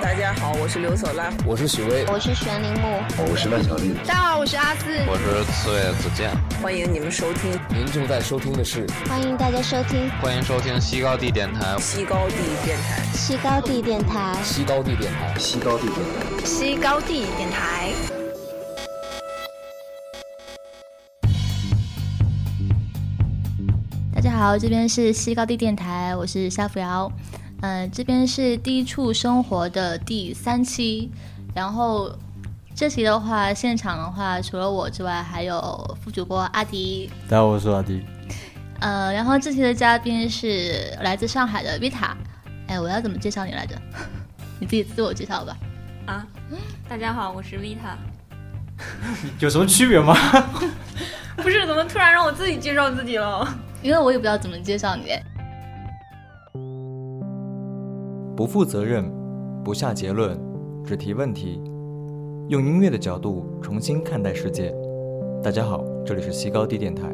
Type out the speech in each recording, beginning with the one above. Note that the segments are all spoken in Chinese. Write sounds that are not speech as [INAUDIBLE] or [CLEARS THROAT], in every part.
大家好，我是刘索拉，我是许巍，我是玄铃木，我是万小丽。大家好，我是阿四，我是刺猬子健。欢迎你们收听，您正在收听的是，欢迎大家收听，欢迎收听西高地电台，西高地电台，西高地电台，西高地电台，西高地电台，西高地电台。大家好，这边是西高地电台，我是夏扶瑶。嗯，这边是低处生活的第三期，然后这期的话，现场的话，除了我之外，还有副主播阿迪。大家好，我是阿迪。呃，然后这期的嘉宾是来自上海的 Vita。哎，我要怎么介绍你来着？[LAUGHS] 你自己自我介绍吧。啊，大家好，我是 Vita。[LAUGHS] 有什么区别吗？[LAUGHS] 不是，怎么突然让我自己介绍自己了？因为我也不知道怎么介绍你。不负责任，不下结论，只提问题，用音乐的角度重新看待世界。大家好，这里是西高地电台。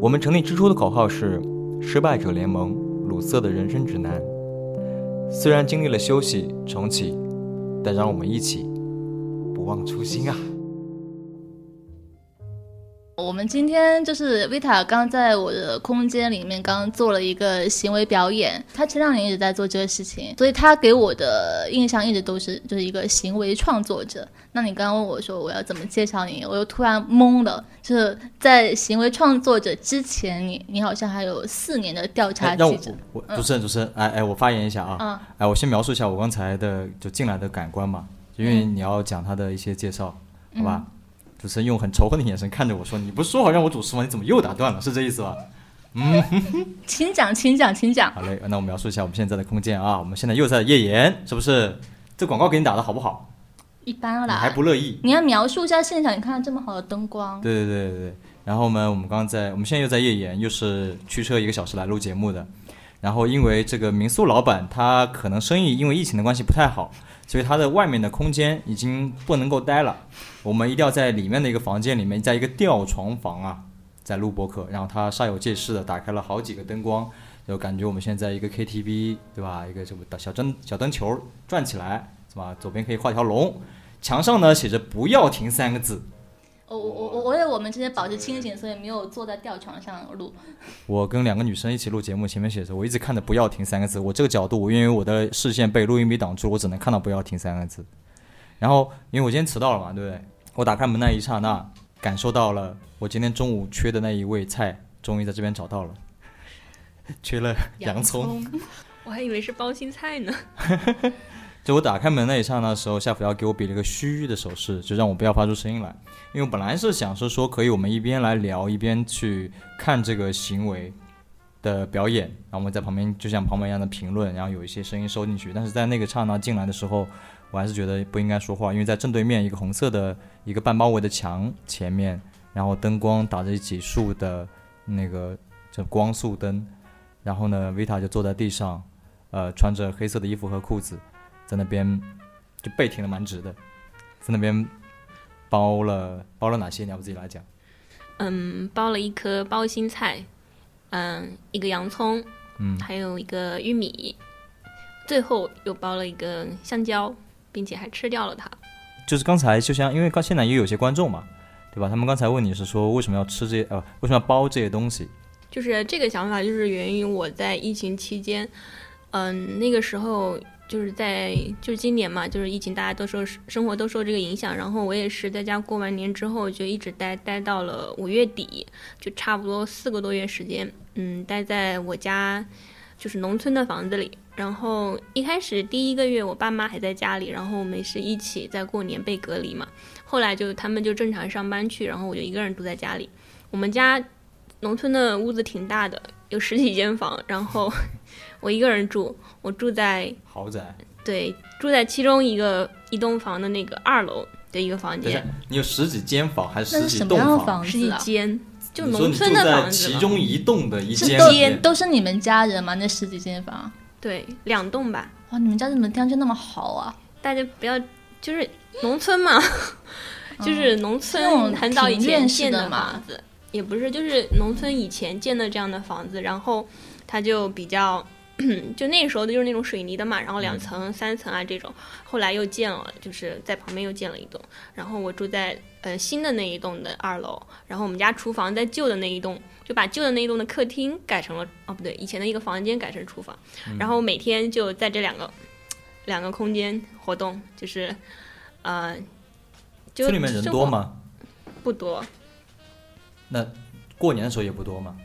我们成立之初的口号是“失败者联盟”，鲁瑟的人生指南。虽然经历了休息重启，但让我们一起不忘初心啊！我们今天就是 Vita 刚在我的空间里面刚做了一个行为表演，他前两年一直在做这个事情，所以他给我的印象一直都是就是一个行为创作者。那你刚刚问我说我要怎么介绍你，我又突然懵了。就是在行为创作者之前，你你好像还有四年的调查记者。我主持人主持人，哎哎，我发言一下啊，嗯，哎，我先描述一下我刚才的就进来的感官嘛，因为你要讲他的一些介绍，好吧？主持人用很仇恨的眼神看着我说：“你不是说好让我主持吗？你怎么又打断了？是这意思吧？”嗯，[LAUGHS] 请讲，请讲，请讲。好嘞，那我们描述一下我们现在的空间啊。我们现在又在夜岩，是不是？这广告给你打的好不好？一般啦。还不乐意？你要描述一下现场，你看这么好的灯光。对对对对对。然后呢，我们刚刚在，我们现在又在夜岩，又是驱车一个小时来录节目的。然后因为这个民宿老板他可能生意因为疫情的关系不太好。所以它的外面的空间已经不能够待了，我们一定要在里面的一个房间里面，在一个吊床房啊，在录播课。然后他煞有介事的打开了好几个灯光，就感觉我们现在一个 KTV 对吧？一个什么小灯小灯球转起来是吧？左边可以画条龙，墙上呢写着“不要停”三个字。我我我我为了我们之间保持清醒，所以没有坐在吊床上录。[LAUGHS] 我跟两个女生一起录节目，前面写着我一直看着“不要停”三个字。我这个角度，我因为我的视线被录音笔挡住，我只能看到“不要停”三个字。然后因为我今天迟到了嘛，对不对？我打开门那一刹那，感受到了我今天中午缺的那一味菜，终于在这边找到了，[LAUGHS] 缺了洋葱。我还以为是包心菜呢。[LAUGHS] 就我打开门那一刹那的时候，夏福要给我比了个嘘的手势，就让我不要发出声音来。因为我本来是想是说，可以我们一边来聊，一边去看这个行为的表演，然后我们在旁边就像旁白一样的评论，然后有一些声音收进去。但是在那个刹那进来的时候，我还是觉得不应该说话，因为在正对面一个红色的一个半包围的墙前面，然后灯光打着几束的那个这光束灯，然后呢，维塔就坐在地上，呃，穿着黑色的衣服和裤子。在那边就背挺的蛮直的，在那边包了包了哪些？你要不自己来讲？嗯，包了一颗包心菜，嗯，一个洋葱，嗯，还有一个玉米，最后又包了一个香蕉，并且还吃掉了它。就是刚才就像因为刚现在也有些观众嘛，对吧？他们刚才问你是说为什么要吃这些呃为什么要包这些东西？就是这个想法就是源于我在疫情期间，嗯，那个时候。就是在就是今年嘛，就是疫情，大家都受生活都受这个影响。然后我也是在家过完年之后，就一直待待到了五月底，就差不多四个多月时间。嗯，待在我家就是农村的房子里。然后一开始第一个月，我爸妈还在家里，然后我们是一起在过年被隔离嘛。后来就他们就正常上班去，然后我就一个人住在家里。我们家农村的屋子挺大的，有十几间房，然后。我一个人住，我住在豪宅，对，住在其中一个一栋房的那个二楼的一个房间。你有十几间房还是十几栋房？十几间，就农村的房子。其中一栋的一间，都是你们家人吗？那十几间房？对，两栋吧。哇，你们家怎么条件那么好啊？大家不要，就是农村嘛，就是农村很早以前建的房子，也不是，就是农村以前建的这样的房子，然后。它就比较，就那时候的就是那种水泥的嘛，然后两层、三层啊这种，后来又建了，就是在旁边又建了一栋，然后我住在呃新的那一栋的二楼，然后我们家厨房在旧的那一栋，就把旧的那一栋的客厅改成了哦不对，以前的一个房间改成厨房，然后每天就在这两个两个空间活动，就是呃，就村里面人多吗？不多，那过年的时候也不多吗？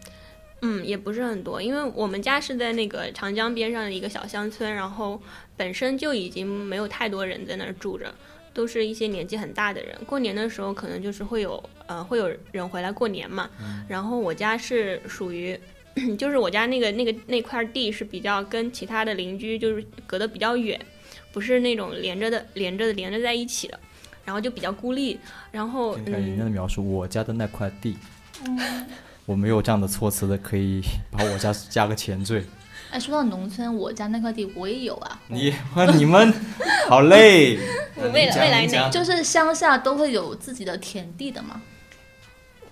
嗯，也不是很多，因为我们家是在那个长江边上的一个小乡村，然后本身就已经没有太多人在那儿住着，都是一些年纪很大的人。过年的时候可能就是会有呃会有人回来过年嘛，然后我家是属于。[CLEARS THROAT] 就是我家那个那个那块地是比较跟其他的邻居就是隔得比较远，不是那种连着的连着的连着在一起的，然后就比较孤立。然后听看人家嗯，的描述，我家的那块地，我没有这样的措辞的，可以把我家加个前缀。[LAUGHS] 哎，说到农村，我家那块地我也有啊，你你们好累，[LAUGHS] 未来未来就是乡下都会有自己的田地的嘛。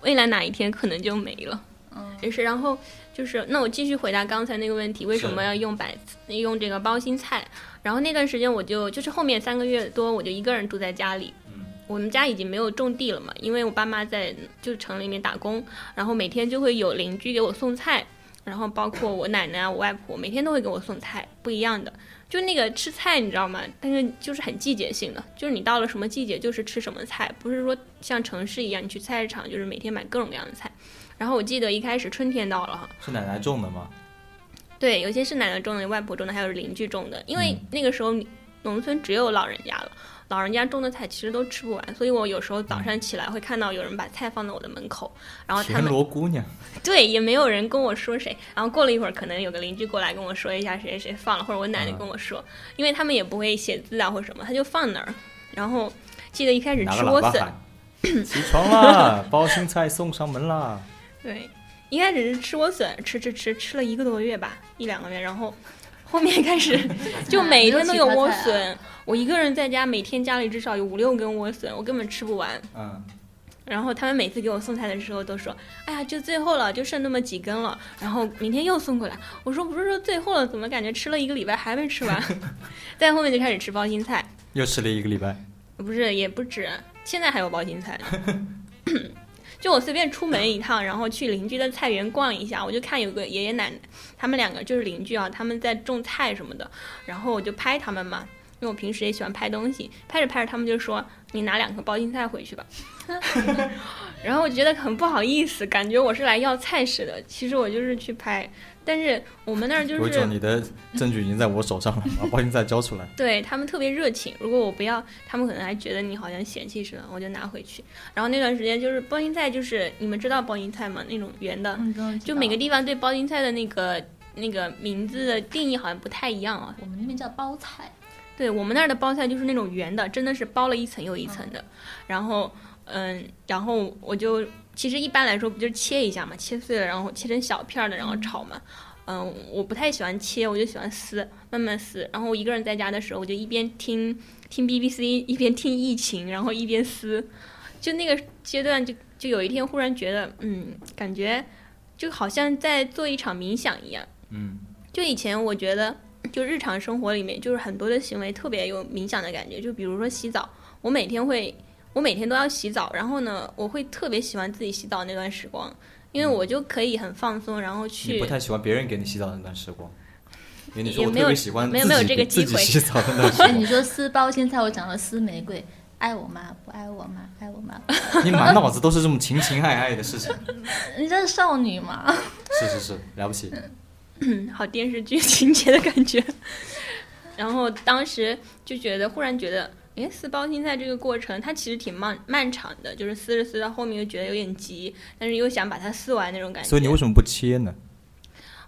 未来哪一天可能就没了。嗯，也是。然后就是，那我继续回答刚才那个问题，为什么要用白用这个包心菜？然后那段时间我就就是后面三个月多，我就一个人住在家里。我们家已经没有种地了嘛，因为我爸妈在就城里面打工，然后每天就会有邻居给我送菜，然后包括我奶奶啊、我外婆，每天都会给我送菜，不一样的。就那个吃菜，你知道吗？但是就是很季节性的，就是你到了什么季节就是吃什么菜，不是说像城市一样，你去菜市场就是每天买各种各样的菜。然后我记得一开始春天到了哈，是奶奶种的吗？对，有些是奶奶种的，外婆种的，还有邻居种的。因为嗯那个时候农村只有老人家了，老人家种的菜其实都吃不完，所以我有时候早上起来会看到有人把菜放在我的门口，然后他田们螺姑娘，[LAUGHS] 对也没有人跟我说谁，然后过了一会儿，可能有个邻居过来跟我说一下谁谁谁放了，或者我奶奶跟我说，因为他们也不会写字啊或什么，他就放那儿。然后记得一开始吃莴笋，起床啦，包心菜送上门啦。对，一开始是吃莴笋，吃吃吃吃了一个多月吧，一两个月，然后后面开始 [LAUGHS] 就每天都有莴笋，我一个人在家，每天家里至少有五六根莴笋，我根本吃不完。嗯，然后他们每次给我送菜的时候都说：“哎呀，就最后了，就剩那么几根了。”然后明天又送过来。我说：“不是说最后了，怎么感觉吃了一个礼拜还没吃完？” [LAUGHS] 在后面就开始吃包心菜，又吃了一个礼拜。不是也不止，现在还有包心菜呢。[LAUGHS] 就我随便出门一趟，然后去邻居的菜园逛一下，我就看有个爷爷奶奶，他们两个就是邻居啊，他们在种菜什么的，然后我就拍他们嘛，因为我平时也喜欢拍东西，拍着拍着他们就说：“你拿两颗包心菜回去吧。[LAUGHS] ” [LAUGHS] 然后我觉得很不好意思，感觉我是来要菜似的，其实我就是去拍，但是我们那儿就我是说你的证据已经在我手上了，[LAUGHS] 把包心菜交出来。对他们特别热情，如果我不要，他们可能还觉得你好像嫌弃似的，我就拿回去。然后那段时间就是包心菜，就是你们知道包心菜吗？那种圆的，嗯，就每个地方对包心菜的那个那个名字的定义好像不太一样啊。我们那边叫包菜，对我们那儿的包菜就是那种圆的，真的是包了一层又一层的。然后，嗯，然后我就其实一般来说不就是切一下嘛，切碎了，然后切成小片儿的，然后炒嘛。嗯，我不太喜欢切，我就喜欢撕，慢慢撕。然后我一个人在家的时候，我就一边听听 BBC，一边听疫情，然后一边撕。就那个阶段就，就有一天忽然觉得，嗯，感觉就好像在做一场冥想一样。嗯，就以前我觉得，就日常生活里面，就是很多的行为特别有冥想的感觉。就比如说洗澡，我每天会，我每天都要洗澡，然后呢，我会特别喜欢自己洗澡那段时光，因为我就可以很放松，然后你去不太喜欢别人给你洗澡的那段时光，因为你说我也没有特别喜欢没有没有自己给这个机会自己洗澡的那段时哎，你。说撕包心菜，我讲了撕玫瑰，爱我吗？不爱我吗？爱我吗？[LAUGHS] 你满脑子都是这种情情爱爱的事情。[LAUGHS] 你这是少女吗？[LAUGHS] 是是是，了不起。嗯，[CLEARS THROAT] 好电视剧 [LAUGHS] 情节的感觉。然后当时就觉得，忽然觉得，哎，撕包心菜这个过程，它其实挺漫漫长的，就是撕着撕到后面又觉得有点急，但是又想把它撕完那种感觉。所以你为什么不切呢？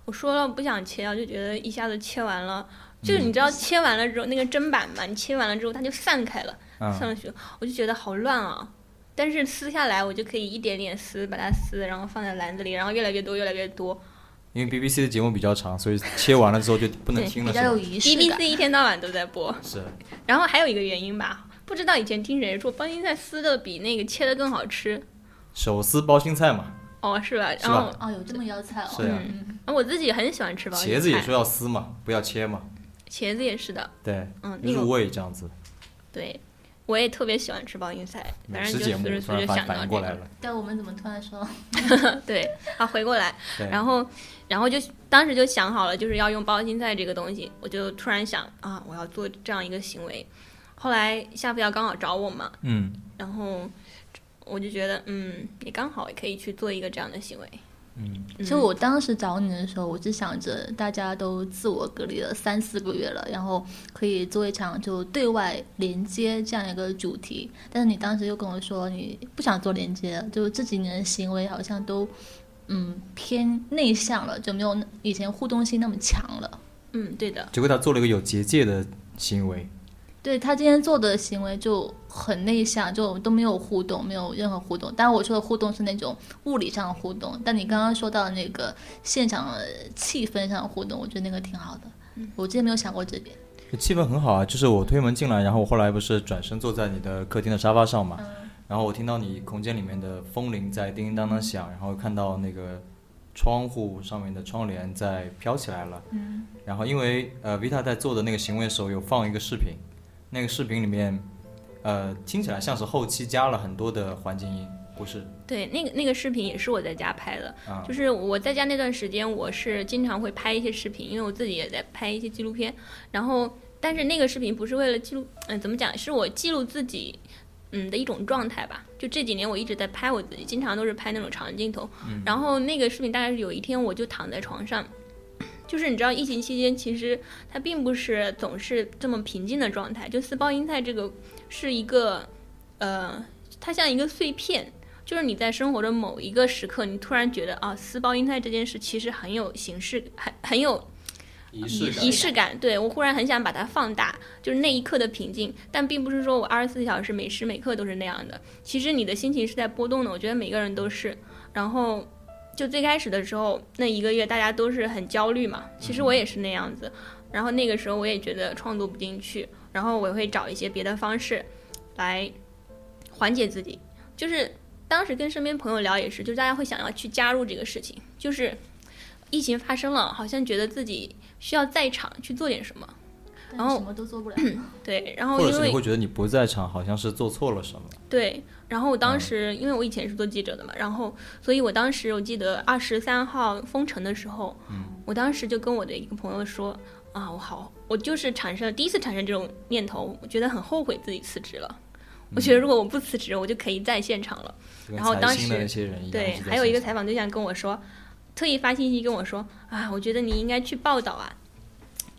我说了不想切，啊就觉得一下子切完了，就是你知道切完了之后那个砧板嘛，你切完了之后它就散开了，散嗯，了去，我就觉得好乱啊。但是撕下来，我就可以一点点撕，把它撕，然后放在篮子里，然后越来越多，越来越多。因为 BBC 的节目比较长，所以切完了之后就不能听了，比较有？仪式感 BBC。一天到晚都在播。是，然后还有一个原因吧，不知道以前听谁说包心菜撕的比那个切的更好吃，手撕包心菜嘛。哦，是吧？是吧然后哦，有这么一道菜哦。是啊我自己很喜欢吃包心菜。茄子也说要撕嘛，不要切嘛。茄子也是的，对，嗯，那入味这样子。对，我也特别喜欢吃包心菜，反正就美食节目随时随突然反地想到这个。过来了。但我们怎么突然说？[LAUGHS] 对，啊，回过来，然后，然后就当时就想好了，就是要用包心菜这个东西，我就突然想啊，我要做这样一个行为。后来夏福要刚好找我嘛，嗯然后我就觉得，嗯，也刚好也可以去做一个这样的行为。嗯，嗯其实我当时找你的时候，我是想着大家都自我隔离了三四个月了，然后可以做一场就对外连接这样一个主题。但是你当时又跟我说你不想做连接，就这几年的行为好像都嗯偏内向了，就没有以前互动性那么强了。嗯，对的，结果他做了一个有结界的行为。对他今天做的行为就很内向，就都没有互动，没有任何互动。当然我说的互动是那种物理上的互动，但你刚刚说到那个现场气氛上的互动，我觉得那个挺好的。我之前没有想过这点。气氛很好啊，就是我推门进来，然后我后来不是转身坐在你的客厅的沙发上嘛，然后我听到你空间里面的风铃在叮叮当当响，然后看到那个窗户上面的窗帘在飘起来了，嗯，然后因为呃 Vita 在做的那个行为的时候有放一个视频，那个视频里面呃听起来像是后期加了很多的环境音，不是对，那个那个视频也是我在家拍的，啊，就是我在家那段时间，我是经常会拍一些视频，因为我自己也在拍一些纪录片。然后，但是那个视频不是为了记录，嗯、怎么讲？是我记录自己，嗯的一种状态吧。就这几年我一直在拍我自己，经常都是拍那种长镜头。然后那个视频大概是有一天我就躺在床上，就是你知道疫情期间其实它并不是总是这么平静的状态。就撕包心菜这个是一个，呃，它像一个碎片。就是你在生活的某一个时刻，你突然觉得啊，撕包心菜这件事其实很有形式，很很有仪仪式感。对我忽然很想把它放大，就是那一刻的平静。但并不是说我二十四小时每时每刻都是那样的。其实你的心情是在波动的，我觉得每个人都是。然后就最开始的时候，那一个月大家都是很焦虑嘛，其实我也是那样子。然后那个时候我也觉得创作不进去，然后我会找一些别的方式来缓解自己，就是。当时跟身边朋友聊也是，就大家会想要去加入这个事情，就是疫情发生了，好像觉得自己需要在场去做点什么，然后什么都做不了。[CLEARS THROAT] 对，然后或者因为是你会觉得你不在场，好像是做错了什么。对，然后我当时、因为我以前是做记者的嘛，然后所以我当时我记得二十三号封城的时候，嗯，我当时就跟我的一个朋友说啊，我好，我就是产生了第一次产生这种念头，我觉得很后悔自己辞职了。我觉得如果我不辞职，我就可以在现场了。然后当时那些人对，还有一个采访对象跟我说，特意发信息跟我说啊，我觉得你应该去报道啊，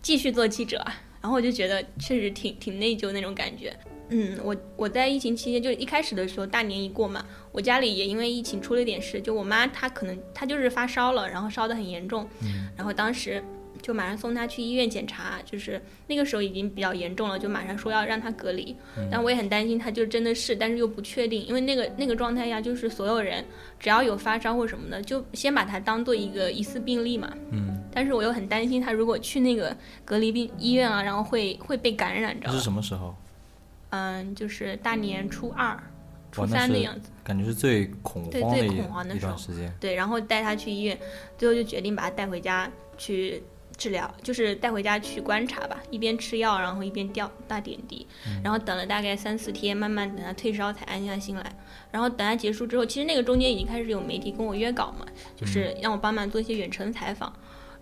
继续做记者啊。然后我就觉得确实挺挺内疚那种感觉。嗯，我我在疫情期间就一开始的时候，大年一过嘛，我家里也因为疫情出了点事，就我妈她可能她就是发烧了，然后烧得很严重，然后当时就马上送她去医院检查，就是那个时候已经比较严重了，就马上说要让她隔离，但我也很担心她就真的是，但是又不确定，因为那个那个状态下，就是所有人只要有发烧或什么的，就先把它当做一个疑似病例嘛，嗯，但是我又很担心他如果去那个隔离病医院啊，然后会会被感染，着这是？什么时候？嗯，就是大年初二、初三的样子。感觉是最恐慌的一一恐慌的时候段时间。对，然后带他去医院，最后就决定把他带回家去治疗，就是带回家去观察吧，一边吃药，然后一边吊打点滴，然后等了大概三四天，慢慢等他退烧才安下心来。然后等他结束之后，其实那个中间已经开始有媒体跟我约稿嘛，就是让我帮忙做一些远程采访。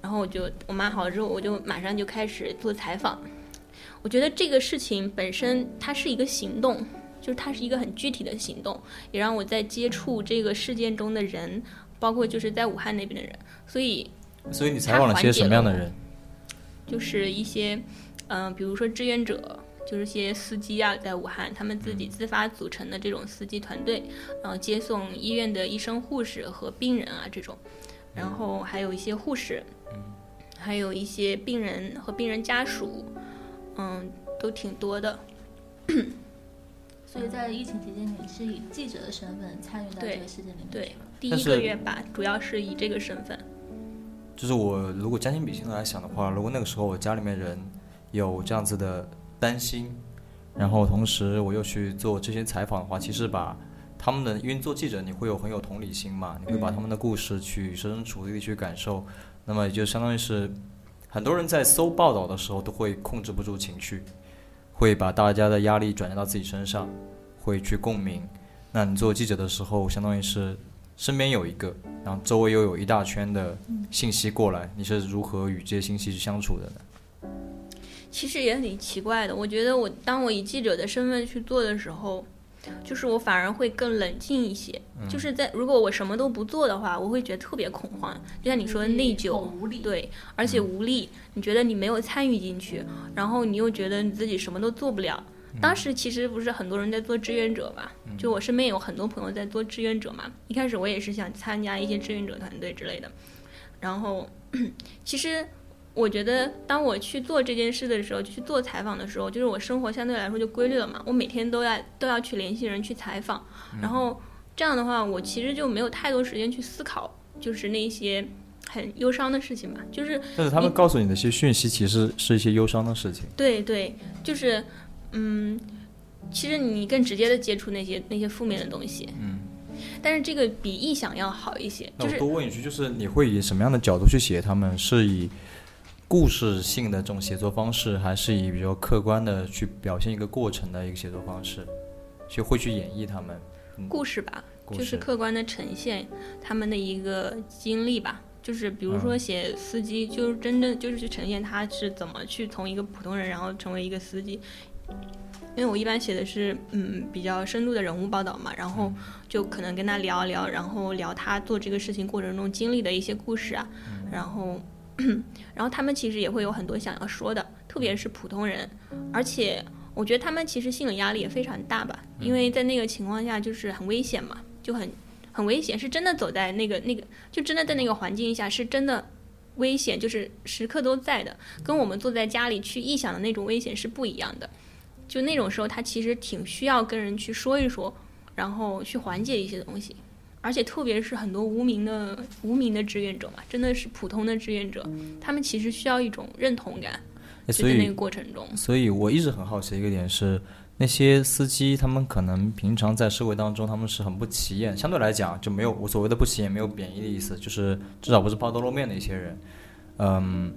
然后我就我妈好了之后，我就马上就开始做采访。我觉得这个事情本身它是一个行动，就是它是一个很具体的行动，也让我在接触这个事件中的人，包括就是在武汉那边的人，所以所以你采访了些什么样的人？就是一些，嗯、比如说志愿者，就是些司机啊，在武汉他们自己自发组成的这种司机团队，然后接送医院的医生、护士和病人啊这种，然后还有一些护士，还有一些病人和病人家属，嗯，都挺多的。所以在疫情期间，你是以记者的身份参与到这个事件里面对去了。第一个月吧，主要是以这个身份。就是我如果将心比心的来想的话，如果那个时候我家里面人有这样子的担心，然后同时我又去做这些采访的话，其实把他们的，因为做记者你会有很有同理心嘛，你会把他们的故事去设身处地的去感受，那么也就相当于是很多人在搜报道的时候都会控制不住情绪，会把大家的压力转移到自己身上，会去共鸣。那你做记者的时候，相当于是身边有一个，然后周围又有一大圈的信息过来，你是如何与这些信息去相处的呢？其实也挺奇怪的。我觉得我当我以记者的身份去做的时候，就是我反而会更冷静一些。就是在如果我什么都不做的话，我会觉得特别恐慌，就像你说的内疚，无力。对，而且无力。你觉得你没有参与进去，然后你又觉得你自己什么都做不了。当时其实不是很多人在做志愿者嘛，就我身边有很多朋友在做志愿者嘛。一开始我也是想参加一些志愿者团队之类的，然后 [CLEARS THROAT] 其实。我觉得，当我去做这件事的时候，去做采访的时候，就是我生活相对来说就规律了嘛。我每天都要都要去联系人去采访，然后这样的话，我其实就没有太多时间去思考，就是那些很忧伤的事情吧。就是，但是他们告诉你的一些讯息，其实是一些忧伤的事情。对对，就是，嗯，其实你更直接的接触那些那些负面的东西。嗯。但是这个比臆想要好一些。那我多问一句，就是你会以什么样的角度去写他们？是以故事性的这种写作方式，还是以比较客观的去表现一个过程的一个写作方式，就会去演绎他们故事吧，就是客观的呈现他们的一个经历吧。就是比如说写司机，就是真正就是去呈现他是怎么去从一个普通人，然后成为一个司机。因为我一般写的是嗯比较深度的人物报道嘛，然后就可能跟他聊一聊，然后聊他做这个事情过程中经历的一些故事啊，然后。[CLEARS THROAT] 然后他们其实也会有很多想要说的，特别是普通人，而且我觉得他们其实心理压力也非常大吧，因为在那个情况下就是很危险嘛，就很很危险，是真的走在那个那个，就真的在那个环境下是真的危险，就是时刻都在的，跟我们坐在家里去臆想的那种危险是不一样的，就那种时候他其实挺需要跟人去说一说，然后去缓解一些东西。而且特别是很多无名的无名的志愿者嘛，真的是普通的志愿者，他们其实需要一种认同感，在那个过程中。所以我一直很好奇的一个点是，那些司机他们可能平常在社会当中他们是很不起眼，相对来讲就没有我所谓的不起眼，没有贬义的意思，就是至少不是抛头露面的一些人。嗯，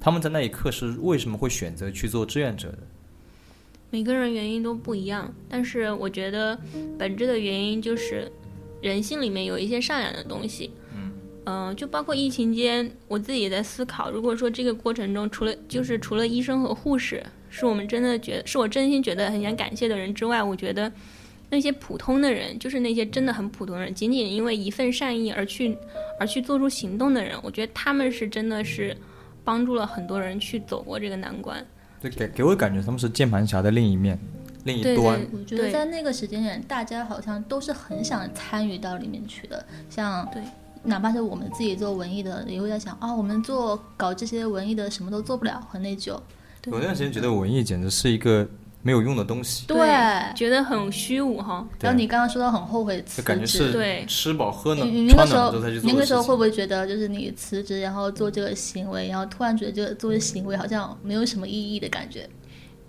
他们在那一刻是为什么会选择去做志愿者的？每个人原因都不一样，但是我觉得本质的原因就是。人性里面有一些善良的东西，嗯，就包括疫情间，我自己也在思考，如果说这个过程中，除了就是除了医生和护士，是我们真的觉得是我真心觉得很想感谢的人之外，我觉得那些普通的人，就是那些真的很普通人，仅仅因为一份善意而去而去做出行动的人，我觉得他们是真的是帮助了很多人去走过这个难关。对，给给我感觉他们是键盘侠的另一面。另一端，我觉得在那个时间点，大家好像都是很想参与到里面去的。像，对，哪怕是我们自己做文艺的，也会在想啊，我们做搞这些文艺的，什么都做不了，很内疚。我那段时间觉得文艺简直是一个没有用的东西，对，觉得很虚无哈。然后你刚刚说到很后悔辞职，对，吃饱喝暖，你那个时候，你那个时候会不会觉得，就是你辞职然后做这个行为，然后突然觉得这个做这行为好像没有什么意义的感觉？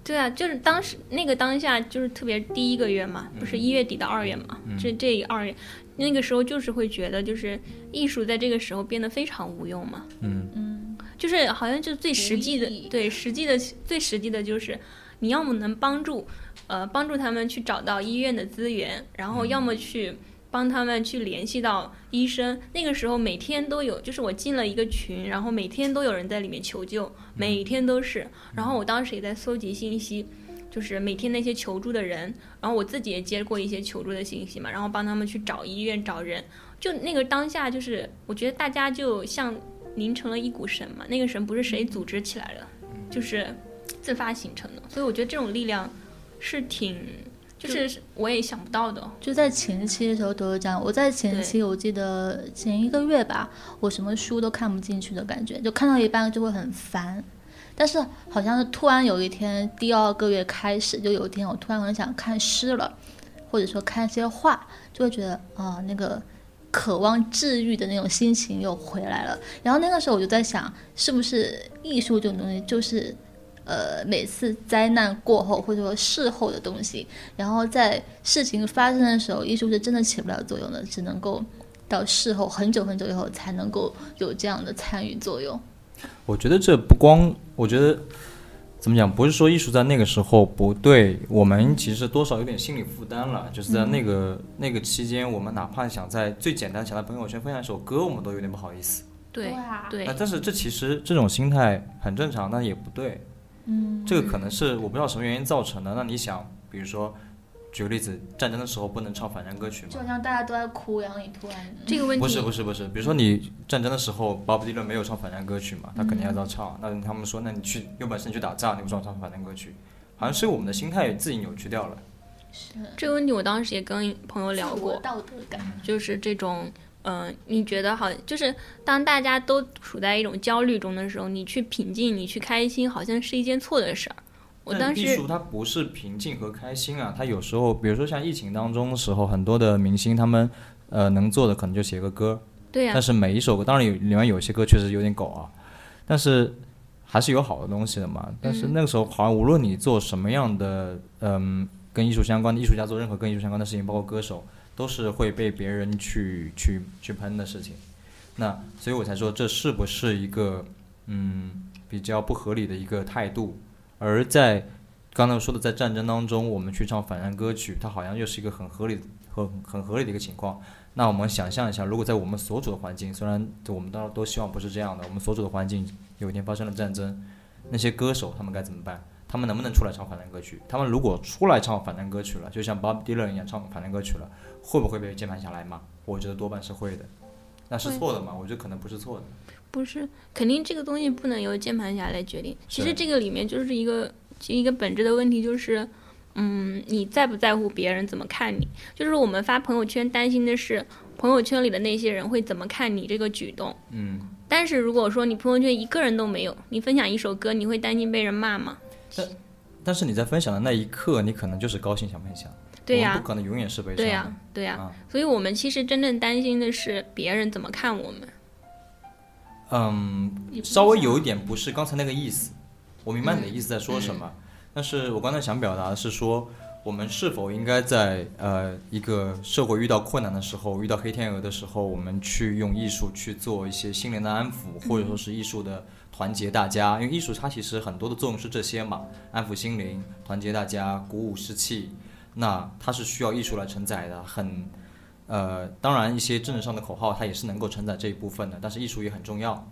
对啊，就是当时那个当下，就是特别第一个月嘛，不是一月底到二月嘛，这这二月，那个时候就是会觉得，就是艺术在这个时候变得非常无用嘛。嗯嗯，就是好像就最实际的，对实际的最实际的就是，你要么能帮助，呃，帮助他们去找到医院的资源，然后要么去。帮他们去联系到医生，那个时候每天都有，就是我进了一个群，然后每天都有人在里面求救，每天都是。然后我当时也在搜集信息，就是每天那些求助的人，然后我自己也接过一些求助的信息嘛，然后帮他们去找医院找人。就那个当下，就是我觉得大家就像凝成了一股神嘛，那个神不是谁组织起来的，就是自发形成的。所以我觉得这种力量是挺。就是我也想不到的，就在前期的时候都是这样。我在前期，我记得前一个月吧，我什么书都看不进去的感觉，就看到一半就会很烦。但是好像是突然有一天，第二个月开始，就有一天我突然很想看诗了，或者说看一些画，就会觉得啊，那个渴望治愈的那种心情又回来了。然后那个时候我就在想，是不是艺术这种东西就是。呃每次灾难过后或者说事后的东西，然后在事情发生的时候，艺术是真的起不了作用的，只能够到事后很久很久以后才能够有这样的参与作用。我觉得这不光，我觉得怎么讲，不是说艺术在那个时候不对，我们其实多少有点心理负担了。就是在那个、那个期间，我们哪怕想在最简单想在朋友圈分享一首歌，我们都有点不好意思。对啊对啊，但是这其实这种心态很正常，但也不对。嗯，这个可能是我不知道什么原因造成的。那你想，比如说，举个例子，战争的时候不能唱反战歌曲吗？就好像大家都在哭，然后你突然这个问题不是不是不是，比如说你战争的时候，鲍勃迪伦没有唱反战歌曲嘛，他肯定要照唱。那他们说，那你去有本事你去打仗，你为什么唱反战歌曲？好像是我们的心态自己扭曲掉了。这个问题，我当时也跟朋友聊过，道德感。就是这种，嗯、你觉得好，就是当大家都处在一种焦虑中的时候，你去平静，你去开心，好像是一件错的事儿。我当时艺术它不是平静和开心啊，它有时候，比如说像疫情当中的时候，很多的明星他们呃能做的可能就写个歌，对呀、但是每一首歌，当然有里面有些歌确实有点狗啊，但是还是有好的东西的嘛。但是那个时候，好像无论你做什么样的，嗯，跟艺术相关的艺术家做任何跟艺术相关的事情，包括歌手，都是会被别人去去去喷的事情。那所以我才说，这是不是一个嗯比较不合理的一个态度？而在刚才说的，在战争当中，我们去唱反战歌曲，它好像又是一个很合理、很很合理的一个情况。那我们想象一下，如果在我们所处的环境，虽然我们当然都希望不是这样的，我们所处的环境有一天发生了战争，那些歌手他们该怎么办？他们能不能出来唱反战歌曲？他们如果出来唱反战歌曲了，就像 Bob Dylan 一样唱反战歌曲了，会不会被键盘侠来骂？我觉得多半是会的。那是错的吗？我觉得可能不是错的。不是，肯定这个东西不能由键盘侠来决定。其实这个里面就是一个其实一个本质的问题，就是，嗯，你在不在乎别人怎么看你？就是我们发朋友圈担心的是朋友圈里的那些人会怎么看你这个举动。嗯，但是如果说你朋友圈一个人都没有，你分享一首歌，你会担心被人骂吗？但但是你在分享的那一刻，你可能就是高兴想分享，对呀、我们不可能永远是悲伤的。对呀、对呀、啊。所以我们其实真正担心的是别人怎么看我们。嗯，稍微有一点不是刚才那个意思，我明白你的意思在说什么，但是我刚才想表达的是说，我们是否应该在呃一个社会遇到困难的时候，遇到黑天鹅的时候，我们去用艺术去做一些心灵的安抚，或者说是艺术的团结大家，因为艺术它其实很多的作用是这些嘛，安抚心灵、团结大家、鼓舞士气，那它是需要艺术来承载的，很。呃，当然，一些政治上的口号它也是能够承载这一部分的，但是艺术也很重要。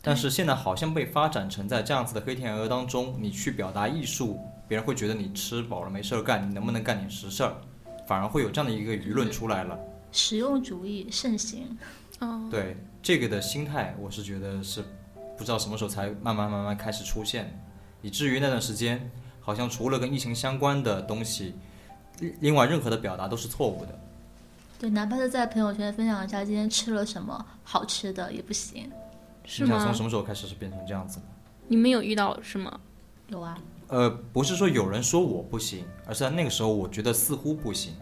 但是现在好像被发展成在这样子的黑天鹅当中，你去表达艺术，别人会觉得你吃饱了没事儿干，你能不能干点实事儿？反而会有这样的一个舆论出来了。实用主义盛行，哦，对这个的心态，我是觉得是不知道什么时候才慢慢慢慢开始出现，以至于那段时间，好像除了跟疫情相关的东西，另另外任何的表达都是错误的。对，哪怕是在朋友圈分享一下今天吃了什么好吃的也不行。是吗你想从？什么时候开始是变成这样子的？你们有遇到是吗？有啊，呃，不是说有人说我不行，而是在那个时候我觉得似乎不行。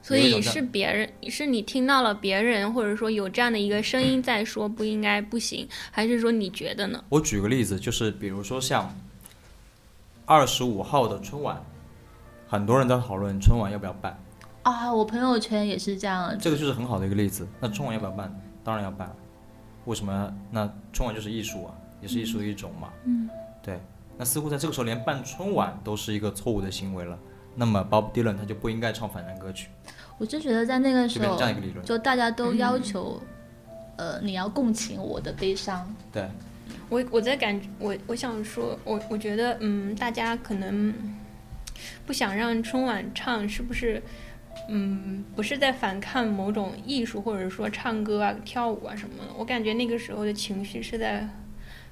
所以是别人，是你听到了别人，或者说有这样的一个声音在说不应该不行，还是说你觉得呢？我举个例子，就是比如说像二十五号的春晚，很多人在讨论春晚要不要办，啊，我朋友圈也是这样。这个就是很好的一个例子。那春晚要不要办？当然要办。为什么？那春晚就是艺术啊，也是艺术的一种嘛。嗯，对。那似乎在这个时候，连办春晚都是一个错误的行为了。那么 Bob Dylan 他就不应该唱反战歌曲，我就觉得在那个就变成时候这样一个理论。就大家都要求，呃，你要共情我的悲伤。对，我我在感我我想说，我我觉得嗯，大家可能不想让春晚唱，是不是？嗯，不是在反抗某种艺术，或者说唱歌啊、跳舞啊什么的。我感觉那个时候的情绪是在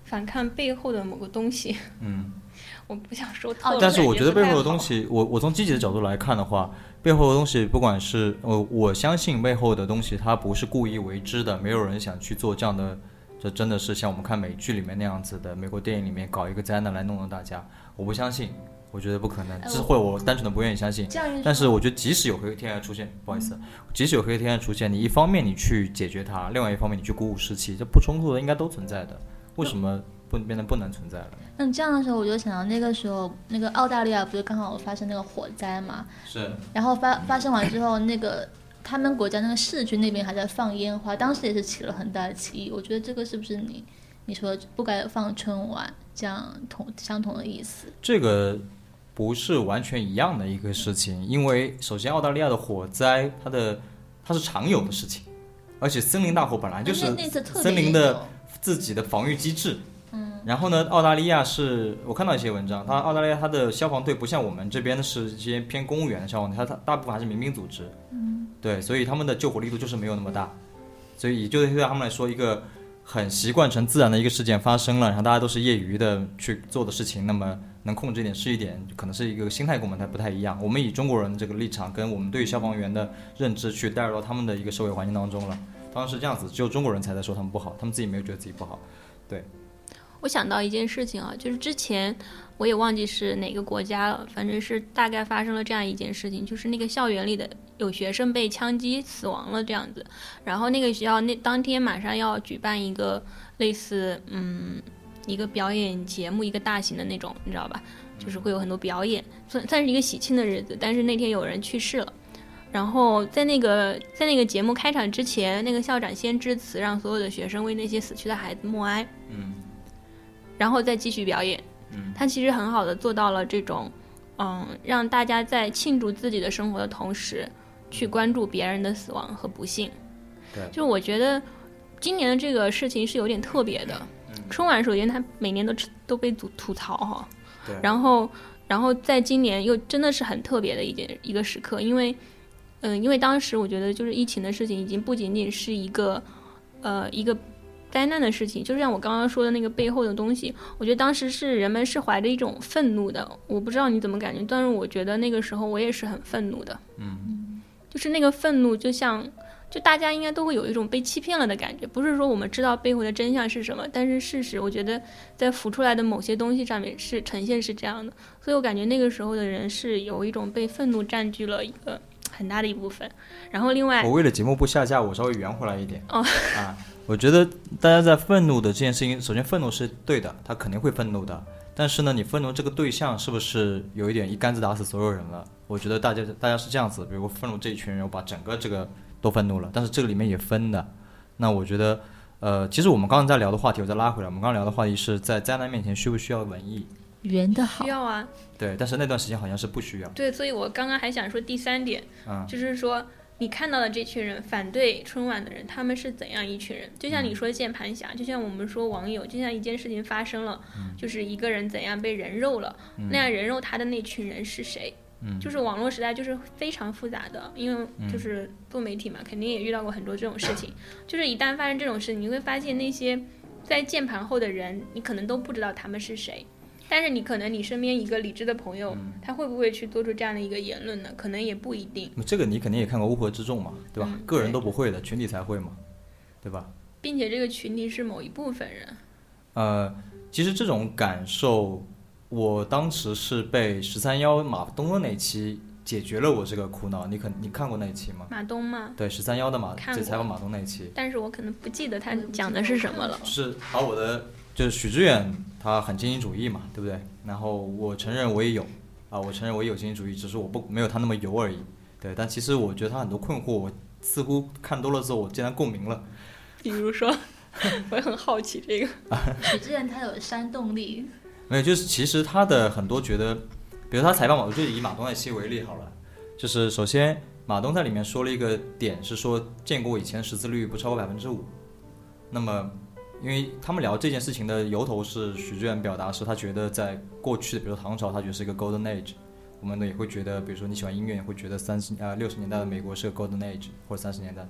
反抗背后的某个东西。嗯。[LAUGHS] 我不想说透了，但是我觉得背后的东西，我我从积极的角度来看的话，背后的东西，不管是呃，我相信背后的东西，它不是故意为之的，没有人想去做这样的，这真的是像我们看美剧里面那样子的，美国电影里面搞一个灾难来弄弄大家，我不相信，我觉得不可能，哎这是会我单纯的不愿意相信。但是我觉得，即使有黑天鹅出现，不好意思，即使有黑天鹅出现，你一方面你去解决它，另外一方面你去鼓舞士气，这不冲突的，应该都存在的。为什么不不变得不能存在了。那这样的时候，我就想到那个时候，那个澳大利亚不是刚好发生那个火灾嘛？是，然后发发生完之后，那个他们国家那个市区那边还在放烟花，当时也是起了很大的歧义。我觉得这个是不是你你说不该放春晚这样同相同的意思？这个不是完全一样的一个事情，因为首先澳大利亚的火灾，它的它是常有的事情，而且森林大火本来就是森林的自己的防御机制。嗯，然后呢，澳大利亚是我看到一些文章，它澳大利亚它的消防队不像我们这边的是一些偏公务员的消防队，它它大部分还是民兵组织。嗯，对，所以他们的救火力度就是没有那么大，所以就对他们来说，一个很习惯成自然的一个事件发生了，然后大家都是业余的去做的事情，那么能控制一点是一点，可能是一个心态跟我们还不太一样。我们以中国人这个立场跟我们对消防员的认知去带入到他们的一个社会环境当中了。当时是这样子，只有中国人才在说他们不好，他们自己没有觉得自己不好。对我想到一件事情啊，就是之前我也忘记是哪个国家了，反正是大概发生了这样一件事情，就是那个校园里的有学生被枪击死亡了这样子，然后那个学校那当天马上要举办一个类似嗯一个表演节目，一个大型的那种，你知道吧？就是会有很多表演，算算是一个喜庆的日子，但是那天有人去世了。然后在那个在那个节目开场之前，那个校长先致辞，让所有的学生为那些死去的孩子默哀。嗯然后再继续表演。嗯他其实很好的做到了这种，嗯，让大家在庆祝自己的生活的同时，去关注别人的死亡和不幸。对就我觉得今年的这个事情是有点特别的。春晚首先它每年都都被吐吐槽哈，对然后然后在今年又真的是很特别的一件一个时刻，因为嗯，因为当时我觉得就是疫情的事情已经不仅仅是一个呃一个灾难的事情，就像我刚刚说的那个背后的东西，我觉得当时是人们是怀着一种愤怒的，我不知道你怎么感觉，但是我觉得那个时候我也是很愤怒的，嗯就是那个愤怒就像。就大家应该都会有一种被欺骗了的感觉，不是说我们知道背后的真相是什么，但是事实我觉得在浮出来的某些东西上面是呈现是这样的，所以我感觉那个时候的人是有一种被愤怒占据了一个很大的一部分。然后另外我，为了节目不下架，我稍微圆回来一点。哦啊，我觉得大家在愤怒的这件事情，首先愤怒是对的，他肯定会愤怒的。但是呢，你愤怒这个对象是不是有一点一竿子打死所有人了？我觉得大家大家是这样子，比如愤怒这一群人，我把整个这个都愤怒了，但是这个里面也分的。那我觉得，呃，其实我们刚刚在聊的话题，我再拉回来，我们刚刚聊的话题是在灾难面前需不需要文艺？圆的好需，要啊，对，但是那段时间好像是不需要。对，所以我刚刚还想说第三点，嗯就是说你看到的这群人反对春晚的人，他们是怎样一群人？就像你说键盘侠，就像我们说网友，就像一件事情发生了，就是一个人怎样被人肉了，那样人肉他的那群人是谁？嗯就是网络时代就是非常复杂的，因为就是做媒体嘛，肯定也遇到过很多这种事情。就是一旦发生这种事，你会发现那些在键盘后的人，你可能都不知道他们是谁。但是你可能你身边一个理智的朋友，他会不会去做出这样的一个言论呢？可能也不一定。那这个你肯定也看过《乌合之众》嘛，对吧？嗯个人都不会的，群体才会嘛，对吧？并且这个群体是某一部分人，呃，其实这种感受，我当时是被十三幺马东的那期解决了我这个苦恼。你可你看过那一期吗？马东吗，对，十三幺的马，看过这采访马东那一期，但是我可能不记得他讲的是什么了。就是把我的就是许知远他很精英主义嘛，对不对？然后我承认我也有啊，我承认我也有精英主义，只是我不没有他那么油而已。对，但其实我觉得他很多困惑，我似乎看多了之后，我竟然共鸣了。比如说，[LAUGHS] 我也很好奇这个。[LAUGHS] 许志远他有煽动力，没有，就是其实他的很多觉得，比如他采访马，我就以马东那期为例好了。就是首先，马东在里面说了一个点，是说建国以前识字率不超过百分之五。那么，因为他们聊这件事情的由头是许志远表达是他觉得在过去的，比如唐朝，他觉得是一个 golden age。我们呢也会觉得，比如说你喜欢音乐，也会觉得三十呃六十年代的美国是个 golden age，或者三十年代，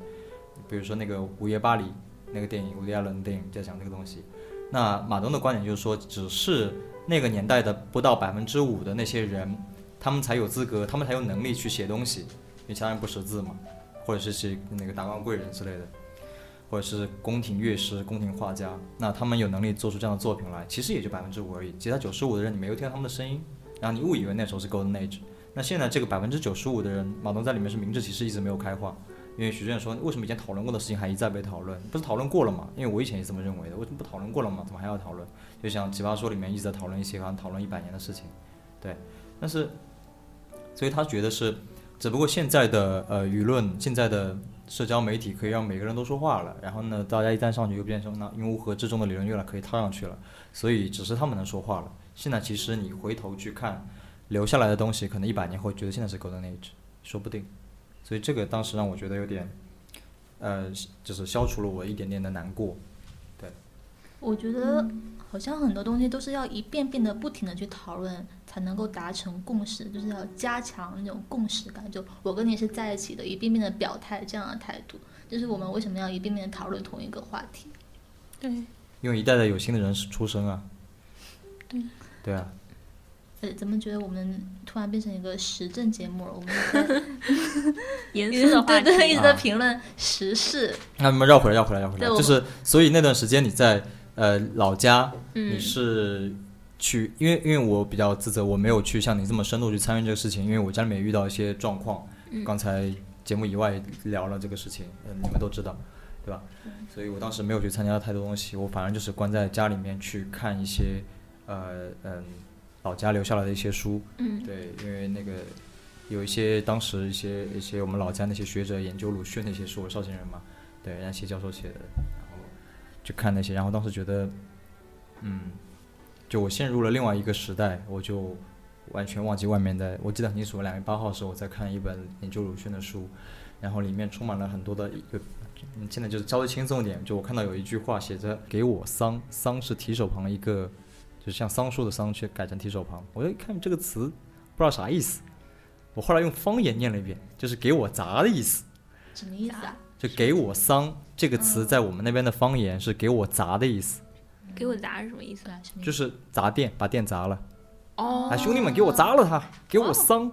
比如说那个《午夜巴黎》那个电影，伍迪·艾伦的电影在讲这个东西。那马东的观点就是说，只是那个年代的不到百分之五的那些人，他们才有资格，他们才有能力去写东西，因为其他人不识字嘛，或者是写那个达官贵人之类的，或者是宫廷乐师、宫廷画家，那他们有能力做出这样的作品来，其实也就百分之五而已，其他九十五的人你没有听到他们的声音，然后你误以为那时候是 golden age。那现在这个百分之九十五的人，马东在里面是明智其实一直没有开化，因为徐志远说，为什么以前讨论过的事情还一再被讨论？不是讨论过了吗？因为我以前也这么认为的，为什么不讨论过了吗？怎么还要讨论？就像《奇葩说》里面一直在讨论一些好像讨论一百年的事情，对。但是，所以他觉得是，只不过现在的呃舆论，现在的社交媒体可以让每个人都说话了，然后呢，大家一旦上去就变成那因乌合之众的理论越来可以套上去了，所以只是他们能说话了。现在其实你回头去看留下来的东西，可能一百年后觉得现在是 golden age，说不定。所以这个当时让我觉得有点，呃，就是消除了我一点点的难过。对，我觉得好像很多东西都是要一遍遍的不停的去讨论，才能够达成共识，就是要加强那种共识感。就我跟你是在一起的，一遍遍的表态这样的态度，就是我们为什么要一遍遍的讨论同一个话题？对，因为一代代有新的人出生啊。对。对啊。呃，怎么觉得我们突然变成一个时政节目了？我们 [LAUGHS] 在严肃的话题，对对，一直在评论时事。那么绕回来，绕回来，绕回来，就是所以那段时间你在呃老家，嗯。你是去，因为因为我比较自责，我没有去像你这么深度去参与这个事情，因为我家里面遇到一些状况，刚才节目以外聊了这个事情，嗯、你们都知道，对吧？所以我当时没有去参加太多东西，我反而就是关在家里面去看一些呃嗯老家留下来的一些书，嗯。对，因为那个有一些当时一些一些我们老家那些学者研究鲁迅那些书，绍兴人嘛，对，人家谢教授写的，去看那些，然后当时觉得，嗯，就我陷入了另外一个时代，我就完全忘记外面的。我记得很清楚，两月八号的时候我在看一本研究鲁迅的书，然后里面充满了很多的一个。嗯，现在就是稍微轻松一点，就我看到有一句话写着“给我桑”，桑是提手旁一个，就是像桑树的桑，却改成提手旁。我就一看这个词，不知道啥意思。我后来用方言念了一遍，就是“给我砸”的意思。什么意思啊？就“给我桑”这个词，在我们那边的方言是“给我砸”的意思，给我砸是什么意思？啊，什么意思？就是砸店，把店砸了。哦啊，兄弟们，给我砸了他，给我桑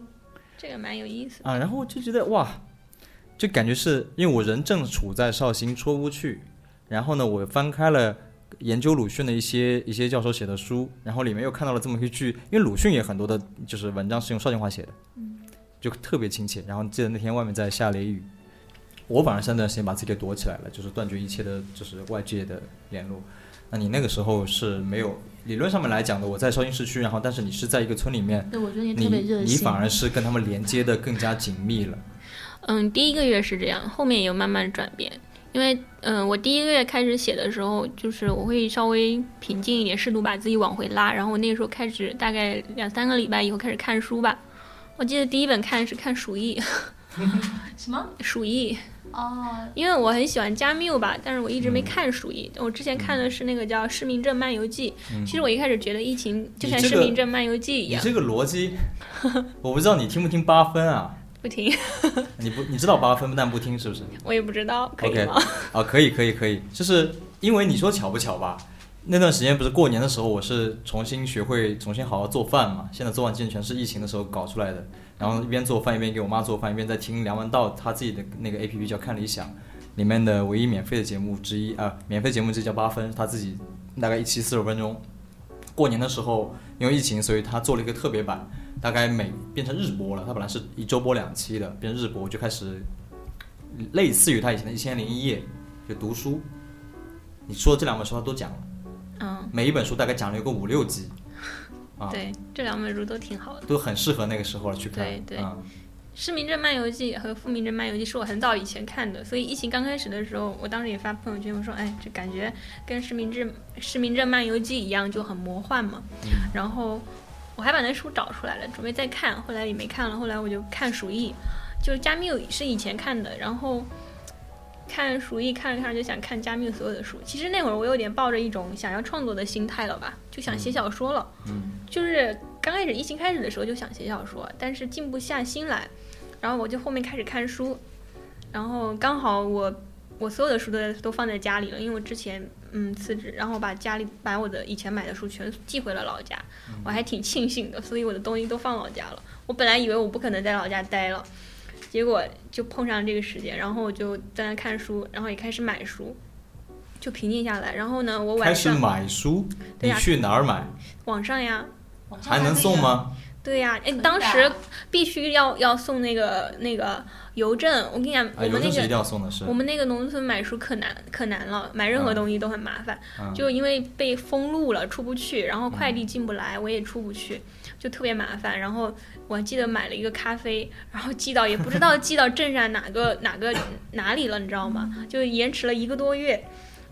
这个蛮有意思。啊！然后我就觉得哇，就感觉是因为我人正处在绍兴出不去，然后呢，我翻开了研究鲁迅的一些一些教授写的书，然后里面又看到了这么一句，因为鲁迅也很多的就是文章是用绍兴话写的，嗯就特别亲切。然后记得那天外面在下雷雨，我反而是那段时间把自己给躲起来了，就是断绝一切的，就是外界的联络。那你那个时候是没有理论上面来讲的，我在绍兴市区，然后但是你是在一个村里面，对，我觉得你你特别热心。你反而是跟他们连接的更加紧密了。[LAUGHS] 嗯，第一个月是这样，后面也有慢慢转变。因为，嗯，我第一个月开始写的时候，就是我会稍微平静一点，试图把自己往回拉。然后我那个时候开始，大概两三个礼拜以后开始看书吧。我记得第一本看是看 [LAUGHS]《鼠疫》，什么？《鼠疫》，哦，因为我很喜欢加缪吧，但是我一直没看《鼠疫》。我之前看的是那个叫《失明症漫游记》。其实我一开始觉得疫情就像《你这个失明症漫游记》一样，你这个逻辑，[LAUGHS] 我不知道你听不听八分啊？不听，[LAUGHS] 你不你知道八分但不听是不是我也不知道可以？OK 吗？啊，可以可以可以，就是因为你说巧不巧吧？那段时间不是过年的时候，我是重新学会重新好好做饭嘛。现在做饭之前全是疫情的时候搞出来的，然后一边做饭一边给我妈做饭，一边在听梁文道他自己的那个 APP 叫看理想，里面的唯一免费的节目之一啊、免费节目就叫八分，他自己大概一期四十分钟。过年的时候因为疫情，所以他做了一个特别版，大概每变成日播了。他本来是一周播两期的，变成日播就开始类似于他以前的《一千零一夜》，就读书。你说这两本书他都讲了，嗯，每一本书大概讲了有个五六集，啊，对，这两本书都挺好的。都很适合那个时候去看。对对嗯失明症漫游记和复明症漫游记是我很早以前看的，所以疫情刚开始的时候，我当时也发朋友圈，我说，哎，这感觉跟失明症失明症漫游记一样，就很魔幻嘛。然后我还把那书找出来了，准备再看，后来也没看了。后来我就看《鼠疫》，就是加缪是以前看的，然后看《鼠疫》看着看着就想看加缪所有的书。其实那会儿我有点抱着一种想要创作的心态了吧，就想写小说了。嗯就是刚开始疫情开始的时候就想写小说，但是静不下心来，然后我就后面开始看书，然后刚好我我所有的书都都放在家里了，因为我之前嗯辞职，然后把家里把我的以前买的书全寄回了老家，我还挺庆幸的，所以我的东西都放老家了。我本来以为我不可能在老家待了，结果就碰上这个时间，然后我就在那看书，然后也开始买书。就平静下来，然后呢，我晚上开始上买书，你对呀去哪儿买？网上呀，还能送吗？对呀、哎，当时必须要要送那个那个邮政。我跟你讲，啊，我们那邮政是一定个要送的是我们那个农村买书可难可难了，买任何嗯东西都很麻烦，嗯就因为被封路了，出不去，然后快递进不来，我也出不去，就特别麻烦。然后我还记得买了一个咖啡，然后寄到也不知道 [LAUGHS] 寄到镇上哪个哪个哪里了，你知道吗？就延迟了一个多月，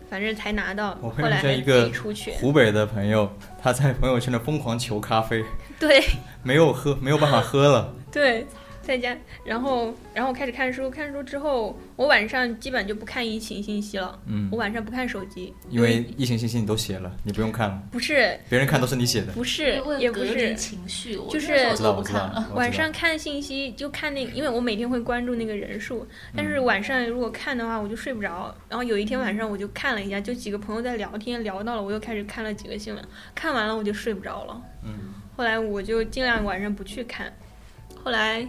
反正才拿到。我朋友一个湖北的朋友，他在朋友圈里疯狂求咖啡，[LAUGHS] 对。没有喝，没有办法喝了。[LAUGHS] 对，在家，然后然后我开始看书，看书之后，我晚上基本就不看疫情信息了。嗯我，晚上不看手机，因为疫情信息你都写了，你不用看了，不是别人看都是你写的。不是也不是，情绪，就是不看了。。晚上看信息就看那个，因为我每天会关注那个人数，但是晚上如果看的话，我就睡不着。然后有一天晚上我就看了一下，就几个朋友在聊天，聊到了，我又开始看了几个新闻，看完了我就睡不着了。嗯，后来我就尽量晚上不去看，后来，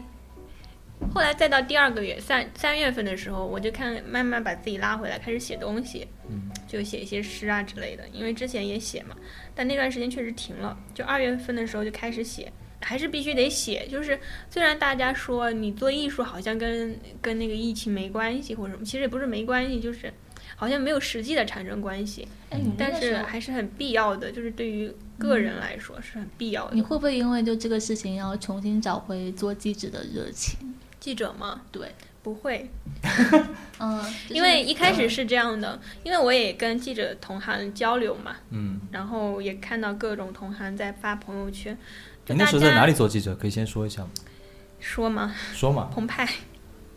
后来再到第二个月三三月份的时候，我就看慢慢把自己拉回来，开始写东西，嗯就写一些诗啊之类的，因为之前也写嘛，但那段时间确实停了，就二月份的时候就开始写。还是必须得写，就是虽然大家说你做艺术好像跟跟那个疫情没关系或者什么，其实也不是没关系，就是好像没有实际的产生关系，哎，你但是还是很必要的，就是对于个人来说是很必要的。你会不会因为就这个事情，然后重新找回做记者的热情？记者吗？对，不会，[LAUGHS] 嗯，就是因为一开始嗯是这样的，因为我也跟记者同行交流嘛，嗯，然后也看到各种同行在发朋友圈，你那时候在哪里做记者？可以先说一下吗？说吗，说嘛，澎湃，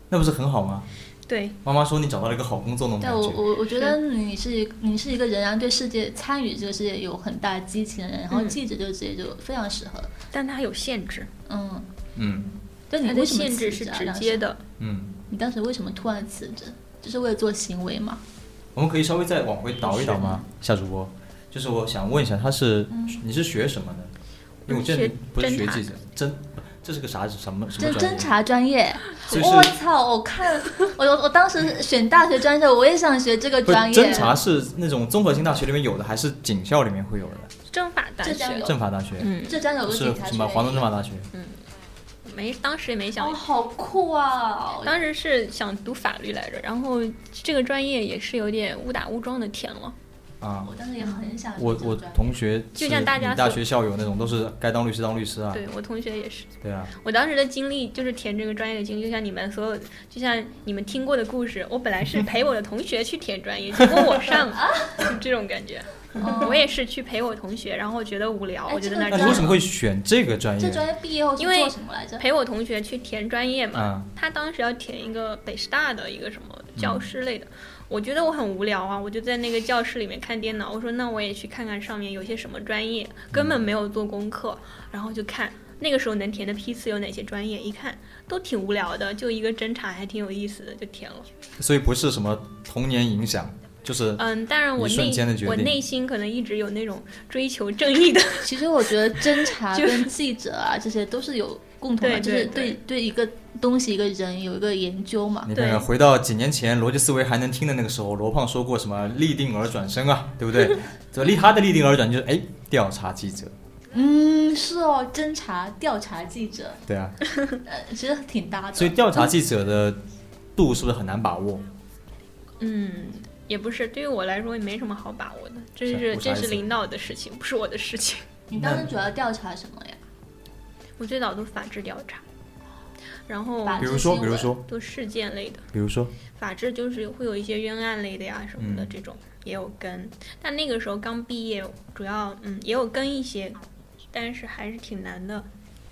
那不是很好吗？对，妈妈说你找到了一个好工作那种对我感觉。我我觉得你是一你是一个仍然对世界参与这个世界有很大激情的人，然后嗯记者这个职业就非常适合。但它有限制，嗯，嗯它的就你为什么限制是直接？的，嗯，你当时为什么突然辞职？就是为了做行为嘛？我们可以稍微再往回倒一倒吗？夏主播，就是我想问一下，他是、你是学什么的？因为我见你不是学记者，侦，这是个啥什么什这侦么专业？查专业，我是操！我看我我当时选大学专业，我也想学这个专业。侦查是那种综合性大学里面有的，还是警校里面会有的？政法大学政法大学、嗯，浙江有个是警察学什么？华东政法大学？没当时也没想哦，好酷啊！当时是想读法律来着，然后这个专业也是有点误打误撞的填了。啊，我当时也很想我我同学就像大家大学校友那种，都是该当律师当律师啊。对我同学也是，对啊，我当时的经历就是填这个专业的经历，就像你们所有，就像你们听过的故事。我本来是陪我的同学去填专业，结果我上了，[LAUGHS] 就这种感觉。哦我也是去陪我同学，然后觉得无聊，哎我觉得那那你为什么会选这个专业？这专业毕业后因为做什么来着？陪我同学去填专业嘛。嗯他当时要填一个北师大的一个什么教师类的，我觉得我很无聊啊，我就在那个教室里面看电脑。我说那我也去看看上面有些什么专业，根本没有做功课，然后就看那个时候能填的批次有哪些专业，一看都挺无聊的，就一个侦查还挺有意思的，就填了。所以不是什么童年影响，就是嗯，当然我瞬内我内心可能一直有那种追求正义的，其实我觉得侦查 [LAUGHS] 跟记者啊，这些都是有共同的，就是对对一个东西、一个人有一个研究嘛。你看看，对回到几年前逻辑思维还能听的那个时候，罗胖说过什么立定而转身啊，对不对？[LAUGHS] 这立他的立定而转就是哎，调查记者，嗯，是哦，侦查调查记者，对啊，呃，其实挺搭的。所以调查记者的度是不是很难把握？嗯。也不是，对于我来说也没什么好把握的，这是这是领导的事情，不是我的事情。[LAUGHS] 你当时主要调查什么呀？我最早都法制调查，然后比如说，比如说，都事件类的，比如说，法制就是会有一些冤案类的呀什么的嗯这种、也有跟，但那个时候刚毕业，主要嗯也有跟一些，但是还是挺难的，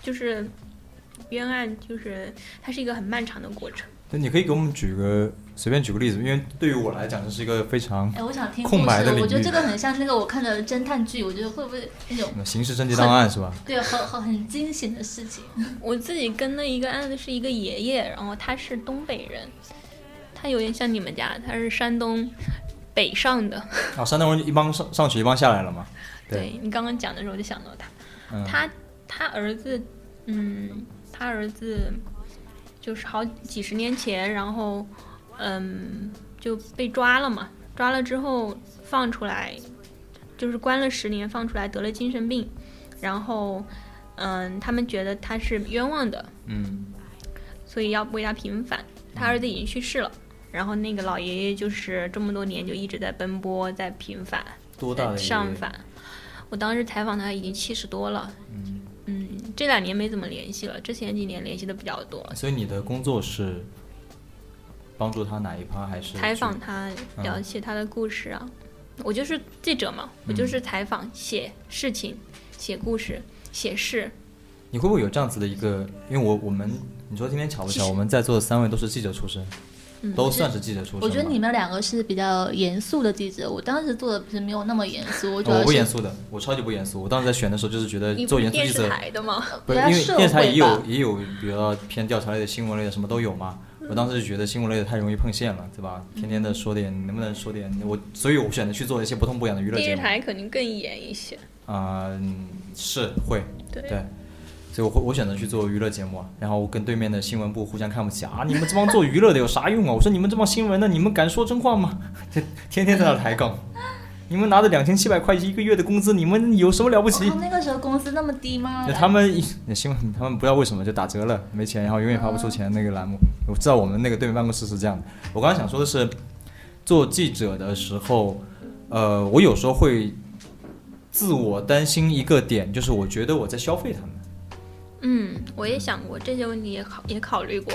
就是冤案就是它是一个很漫长的过程。那你可以给我们举个随便举个例子，因为对于我来讲，这是一个非常哎，我想听空白的领域我觉得这个很像那个我看的侦探剧，我觉得会不会那种刑事侦缉档案是吧？对很很很惊险的事情？[LAUGHS] 我自己跟的一个案子是一个爷爷，然后他是东北人，他有点像你们家，他是山东北上的。啊，山东人一帮上上去，一帮下来了嘛？对对你刚刚讲的时候，我就想到他。嗯，他他儿子，嗯，他儿子就是好几十年前，然后嗯就被抓了嘛，抓了之后放出来，就是关了十年，放出来得了精神病，然后嗯，他们觉得他是冤枉的，嗯所以要为他平反。他儿子已经去世了，然后那个老爷爷就是这么多年就一直在奔波，在平反，多大的上反。我当时采访他已经七十多了，嗯，嗯，这两年没怎么联系了，之前几年联系的比较多。所以你的工作是帮助他哪一趴，还是采访？他，嗯了解他的故事啊。我就是记者嘛，我就是采访、写事情、写故事、写事。你会不会有这样子的一个？因为我我们你说今天巧不巧？我们在座的三位都是记者出身，嗯都算是记者出身吧。我觉得你们两个是比较严肃的记者，我当时做的不是没有那么严肃，我主要是我不严肃的，我超级不严肃。我当时在选的时候就是觉得做电视严肃记者，台的吗？不是因为电视台也有也有，比如说偏调查类的、新闻类的，什么都有嘛。我当时就觉得新闻类的太容易碰线了，对吧？天天的说点，能不能说点我？所以我选择去做一些不痛不痒的娱乐节目。电视台肯定更严一些。啊、嗯是会，对对，所以我会我选择去做娱乐节目啊，然后我跟对面的新闻部互相看不起啊，你们这帮做娱乐的有啥用啊？我说你们这帮新闻的，你们敢说真话吗？[LAUGHS] 天天天在那抬杠，你们拿着两千七百块一个月的工资，你们有什么了不起哦？那个时候工资那么低吗？那他们一那新闻，他们不知道为什么就打折了，没钱，然后永远发不出钱那个栏目。我知道我们那个对面办公室是这样的。我刚刚想说的是，做记者的时候，呃，我有时候会自我担心一个点，就是我觉得我在消费他们。嗯，我也想过这些问题，也考也考虑过，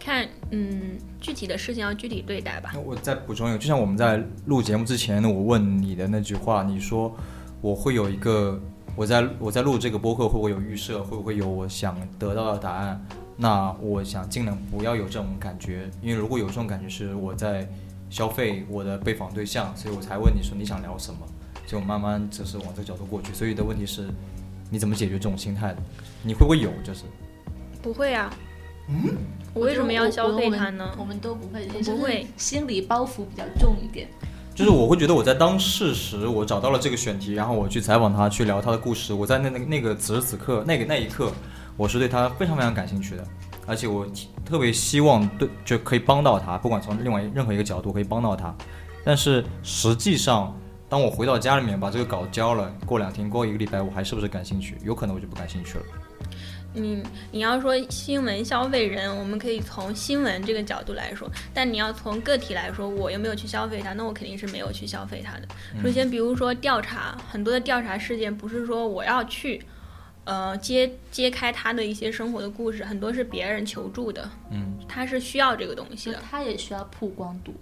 看嗯具体的事情要具体对待吧那。我再补充一个，就像我们在录节目之前，我问你的那句话，你说我会有一个，我在我在录这个播客会不会有预设，会不会有我想得到的答案？那我想尽量不要有这种感觉，因为如果有这种感觉是我在消费我的被访对象，所以我才问你说你想聊什么，就慢慢只是往这个角度过去。所以的问题是，你怎么解决这种心态的？你会不会有？就是不会啊。嗯，我为什么要消费它呢我？我们都不会，我不会心理包袱比较重一点。就是我会觉得我在当事时，我找到了这个选题，然后我去采访他，去聊他的故事。我在那那那个此时此刻那个那一刻，我是对他非常非常感兴趣的，而且我特别希望对就可以帮到他，不管从另外任何一个角度可以帮到他。但是实际上，当我回到家里面把这个稿交了，过两天过一个礼拜，我还是不是感兴趣？有可能我就不感兴趣了。你你要说新闻消费人，我们可以从新闻这个角度来说，但你要从个体来说，我有没有去消费它？那我肯定是没有去消费它的。首先，比如说调查，很多的调查事件不是说我要去，呃，揭揭开他的一些生活的故事，很多是别人求助的，嗯他是需要这个东西的。他也需要曝光度。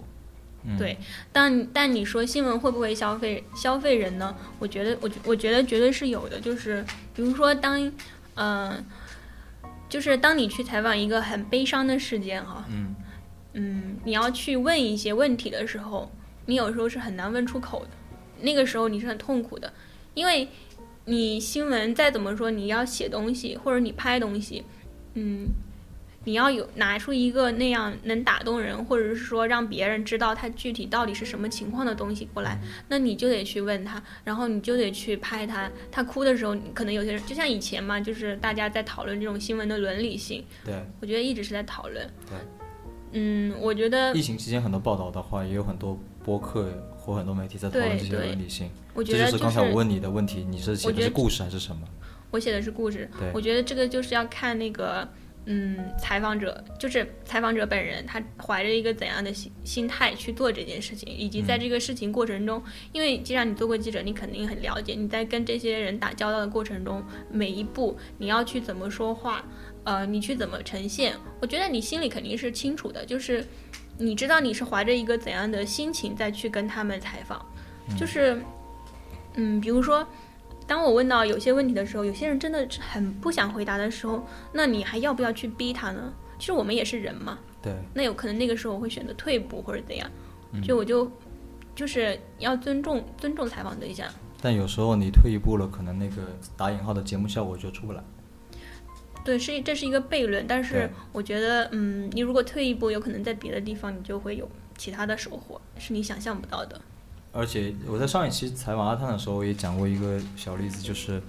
嗯，对，但但你说新闻会不会消费消费人呢？我觉得，我觉我觉得绝对是有的。就是比如说当，嗯、就是当你去采访一个很悲伤的事件哈，嗯。嗯，你要去问一些问题的时候，你有时候是很难问出口的，那个时候你是很痛苦的，因为你新闻再怎么说，你要写东西或者你拍东西，嗯，你要有拿出一个那样能打动人，或者是说让别人知道他具体到底是什么情况的东西过来，那你就得去问他，然后你就得去拍他。他哭的时候，可能有些人就像以前嘛，就是大家在讨论这种新闻的伦理性，对。我觉得一直是在讨论。对。嗯，我觉得疫情期间很多报道的话，也有很多播客或很多媒体在讨论这些伦理性。我觉得这就是刚才我问你的问题，你是写的是故事还是什么？我写的是故事对，我觉得这个就是要看那个，嗯，采访者，就是采访者本人，他怀着一个怎样的心心态去做这件事情，以及在这个事情过程中，因为既然你做过记者，你肯定很了解，你在跟这些人打交道的过程中，每一步你要去怎么说话，呃，你去怎么呈现，我觉得你心里肯定是清楚的，就是你知道你是怀着一个怎样的心情再去跟他们采访，就是，嗯，比如说。当我问到有些问题的时候，有些人真的很不想回答的时候，那你还要不要去逼他呢？其实我们也是人嘛，对，那有可能那个时候我会选择退步或者怎样，就我就就是要尊重尊重采访对象。但有时候你退一步了，可能那个打引号的节目效果就出不来。对，是这是一个悖论，但是我觉得，嗯，你如果退一步，有可能在别的地方你就会有其他的收获，是你想象不到的。而且我在上一期采访阿汤的时候也讲过一个小例子，就是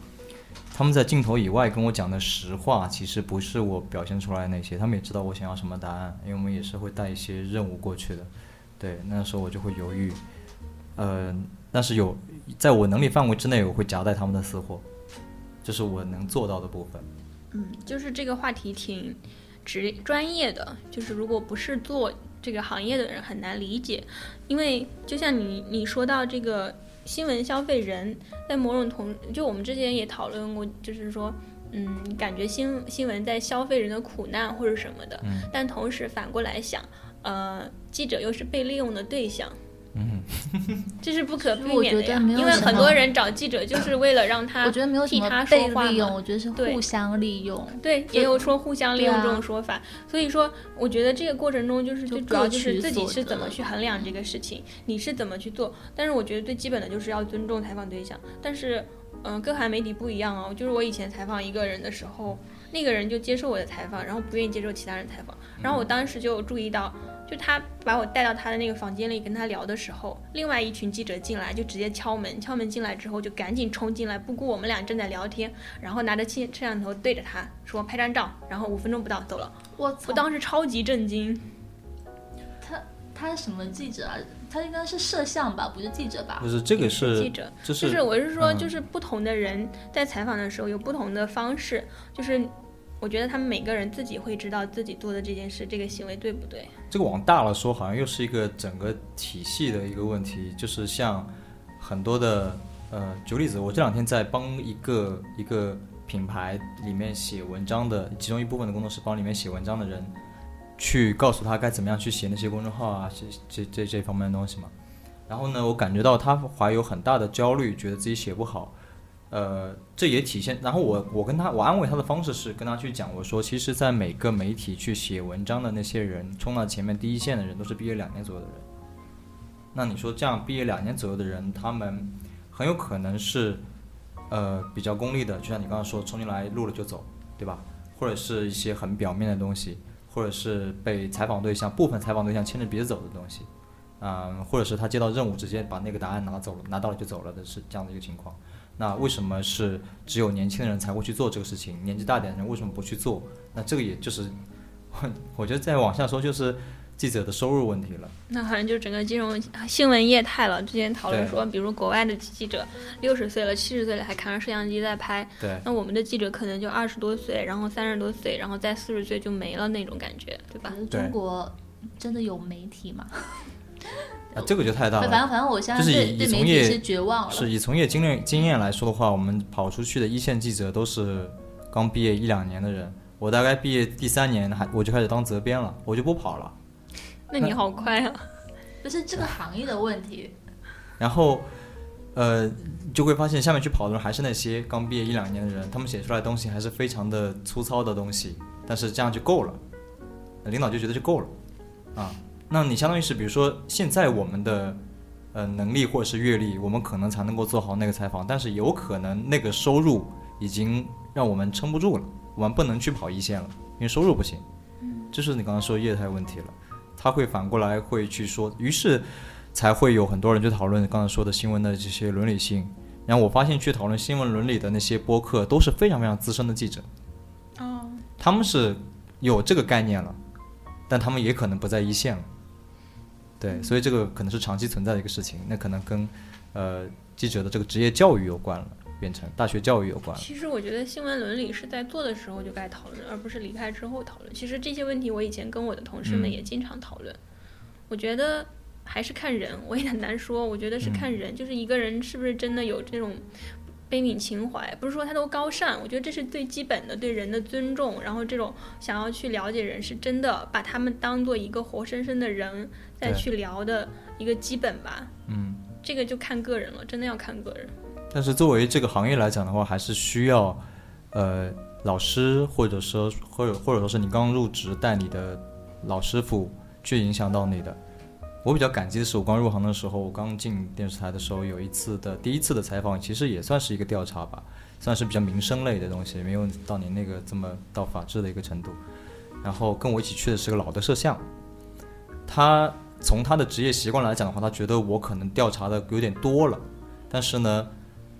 他们在镜头以外跟我讲的实话，其实不是我表现出来的那些，他们也知道我想要什么答案，因为我们也是会带一些任务过去的。对，那时候我就会犹豫，呃，但是有在我能力范围之内，我会夹带他们的私货。这是我能做到的部分。嗯，就是这个话题挺职专业的，就是如果不是做这个行业的人很难理解，因为就像你你说到这个新闻消费人，在某种同就我们之前也讨论过，就是说。嗯，感觉新新闻在消费人的苦难或者什么的，嗯但同时反过来想，呃，记者又是被利用的对象，嗯，[LAUGHS] 这是不可避我觉得免的呀。因为没有什么很多人找记者就是为了让他我觉得没有什么替他说被利用，话我觉得是对互相利用。对，也有说互相利用这种说法，所以说我觉得这个过程中就是最主要就是自己是怎么去衡量这个事情，你是怎么去做。但是我觉得最基本的就是要尊重采访对象，但是嗯、各行媒体不一样哦，就是我以前采访一个人的时候，那个人就接受我的采访，然后不愿意接受其他人采访，然后我当时就注意到。就他把我带到他的那个房间里跟他聊的时候，另外一群记者进来就直接敲门，敲门进来之后就赶紧冲进来，不顾我们俩正在聊天，然后拿着摄摄像头对着他说拍张照，然后五分钟不到走了。我操我当时超级震惊，他是什么记者啊？他应该是摄像吧，不是记者吧不？是这个是记者，就是是我是说，嗯就是不同的人在采访的时候有不同的方式，就是我觉得他们每个人自己会知道自己做的这件事这个行为对不对。这个往大了说，好像又是一个整个体系的一个问题，就是像很多的呃，举个例子，我这两天在帮一个一个品牌里面写文章的，其中一部分的工作室帮里面写文章的人，去告诉他该怎么样去写那些公众号啊，这这这这方面的东西嘛。然后呢，我感觉到他怀有很大的焦虑，觉得自己写不好。呃，这也体现。然后我我跟他我安慰他的方式是跟他去讲，我说其实，在每个媒体去写文章的那些人，冲到前面第一线的人，都是毕业两年左右的人。那你说这样毕业两年左右的人，他们很有可能是呃比较功利的，就像你刚刚说，冲进来录了就走，对吧？或者是一些很表面的东西，或者是被采访对象部分采访对象牵着鼻子走的东西，嗯，或者是他接到任务直接把那个答案拿走了，拿到了就走了的是这样的一个情况。那为什么是只有年轻的人才会去做这个事情？年纪大点的人为什么不去做？那这个也就是，[LAUGHS] 我觉得再往下说就是记者的收入问题了。那好像就整个金融新闻业态了。之前讨论说，比如国外的记者六十岁了、七十岁了还扛着摄像机在拍，对，那我们的记者可能就二十多岁，然后三十多岁，然后再四十岁就没了那种感觉，对吧中国真的有媒体吗？啊，这个就太大了。反正反正我现在就是对以以从业对媒体是绝望了。是以从业经验经验来说的话，我们跑出去的一线记者都是刚毕业一两年的人。我大概毕业第三年还我就开始当责编了，我就不跑了。那你好快啊！不是这个行业的问题，然后，呃，就会发现下面去跑的人还是那些刚毕业一两年的人，他们写出来的东西还是非常的粗糙的东西，但是这样就够了，领导就觉得就够了，啊，那你相当于是比如说现在我们的呃能力或者是阅历，我们可能才能够做好那个采访，但是有可能那个收入已经让我们撑不住了，我们不能去跑一线了，因为收入不行，这是你刚刚说业态问题了。他会反过来会去说，于是才会有很多人去讨论刚才说的新闻的这些伦理性。然后我发现去讨论新闻伦理的那些播客都是非常非常资深的记者，哦，他们是有这个概念了，但他们也可能不在一线了。对，所以这个可能是长期存在的一个事情，那可能跟呃记者的这个职业教育有关了，变成大学教育有关了。其实我觉得新闻伦理是在做的时候就该讨论，而不是离开之后讨论。其实这些问题我以前跟我的同事们嗯也经常讨论。我觉得还是看人，我也很难说。我觉得是嗯看人，就是一个人是不是真的有这种悲悯情怀，不是说他都高尚。我觉得这是最基本的对人的尊重，然后这种想要去了解人，是真的把他们当做一个活生生的人再去聊的一个基本吧。嗯，这个就看个人了，真的要看个人。但是作为这个行业来讲的话，还是需要呃老师或者说或者或者说是你刚入职带你的老师傅去影响到你的。我比较感激的是，我刚入行的时候，我刚进电视台的时候，有一次的第一次的采访，其实也算是一个调查吧，算是比较民生类的东西，没有到你那个这么到法制的一个程度。然后跟我一起去的是个老的摄像，他从他的职业习惯来讲的话，他觉得我可能调查的有点多了，但是呢，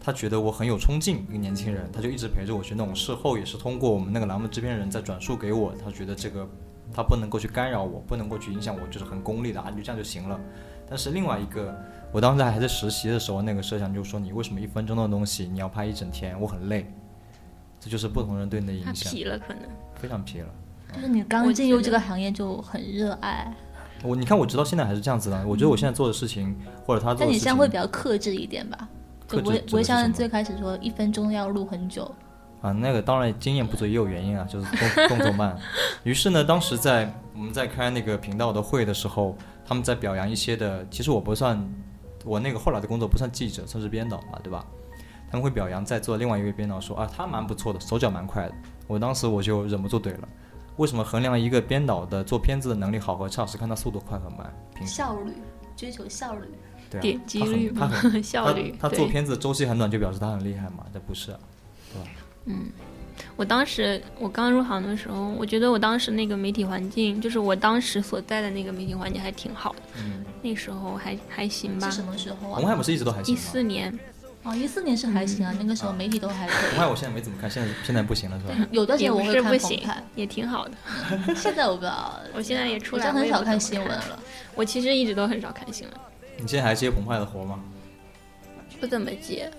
他觉得我很有冲劲，一个年轻人，他就一直陪着我去那种。事后也是通过我们那个栏目制片人再转述给我，他觉得这个他不能够去干扰我，不能够去影响我，就是很功利的啊，你就这样就行了。但是另外一个，我当时还在实习的时候，那个摄像就说你为什么一分钟的东西你要拍一整天，我很累。这就是不同人对你的影响，皮了可能。非常皮了。就是你刚进入这个行业就很热爱，我你看，我直到现在还是这样子的。我觉得我现在做的事情，或者他做的事情，但你现在会比较克制一点吧？就克制不会不会指的是什么像最开始说一分钟要录很久。啊，那个当然经验不足也有原因啊，就是动动作慢。于是呢，当时在我们在开那个频道的会的时候，他们在表扬一些的，其实我不算，我那个后来的工作不算记者，算是编导嘛，对吧？他们会表扬在座另外一位编导说啊，他蛮不错的，手脚蛮快的。我当时我就忍不住怼了，为什么衡量一个编导的做片子的能力好和差是看他速度快和慢？效率，追求效率。对啊，点击率他嘛很 [LAUGHS] 效率他他做片子周期很短就表示他很厉害嘛？这不是啊，对吧？我当时我刚入行的时候，我觉得我当时那个媒体环境，就是我当时所在的那个媒体环境还挺好的，嗯，那时候还还行吧是。什么时候红啊？海不是一直都还行一？四年，哦，一四年是还行啊，那个时候媒体都还可红海我现在没怎么看，现在现在不行了是吧？有段时间我会看是不行，，也挺好的。[LAUGHS] 现在我不知道。我现在也出来我很少看新闻了。我其实一直都很少看新闻，你现在还接澎湃的活吗？不怎么接。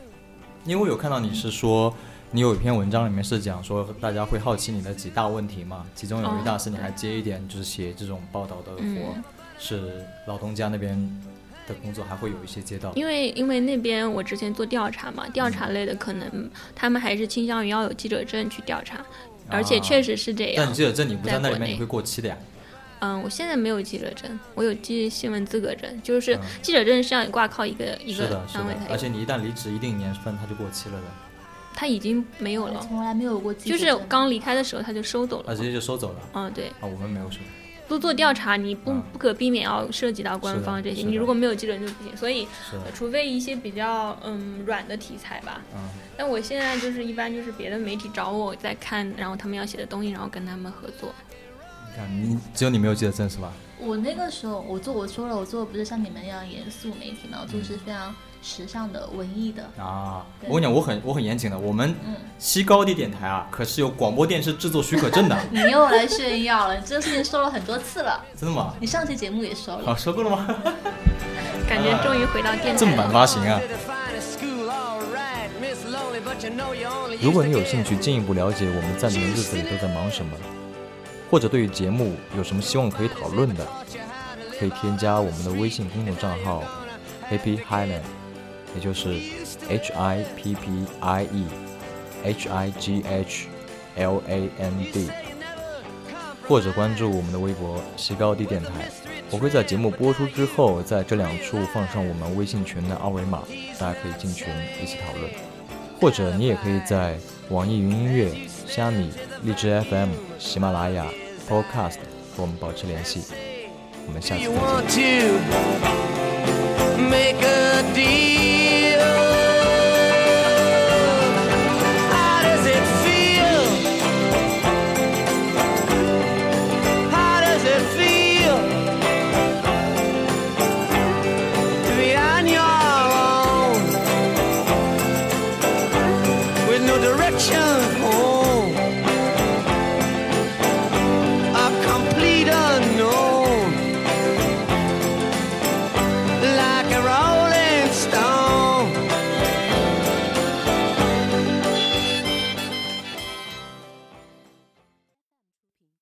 因为我有看到你是说，你有一篇文章里面是讲说大家会好奇你的几大问题嘛，其中有一大是你还接一点就是写这种报道的活，嗯。是老东家那边的工作还会有一些接到。因为因为那边我之前做调查嘛，调查类的可能他们还是倾向于要有记者证去调查，而且确实是这样。但。记者证你不在那里面，你会过期的呀。嗯，我现在没有记者证，我有记新闻资格证，就是嗯。记者证是要你挂靠一个一个的，是的单位而且你一旦离职一定年份，它就过期了的，他已经没有了，从来没有过记者就，是刚离开的时候他就收走了。他直接就收走了。嗯，对，啊，我们没有收。都做调查，你不嗯不可避免要涉及到官方这些，你如果没有记者证就不行。所以，呃，除非一些比较嗯软的题材吧。嗯，但我现在就是一般就是别的媒体找我在看，然后他们要写的东西，然后跟他们合作。你看你只有你没有记者证是吧？我那个时候我做我说了，我做的不是像你们一样严肃媒体嘛，我做是非常时尚的、文艺的。啊，我跟你讲，我很我很严谨的，我们嗯西高地电台啊，可是有广播电视制作许可证的，[LAUGHS] 你又来炫耀了，你这个事情说了很多次了，真的吗？你上期节目也说了。啊。说过了吗？[LAUGHS] 感觉终于回到电台正版。发行啊！如果你有兴趣进一步了解我们在你们日子里都在忙什么，或者对于节目有什么希望可以讨论的，可以添加我们的微信公众账号 Happy Highland，也就是 H I P P I E H I G H L A N D，或者关注我们的微博西高地电台。我会在节目播出之后，在这两处放上我们微信群的二维码，大家可以进群一起讨论。或者你也可以在网易云音乐、虾米、荔枝 FM、喜马拉雅、Podcast 和我们保持联系。我们下次 You 再见。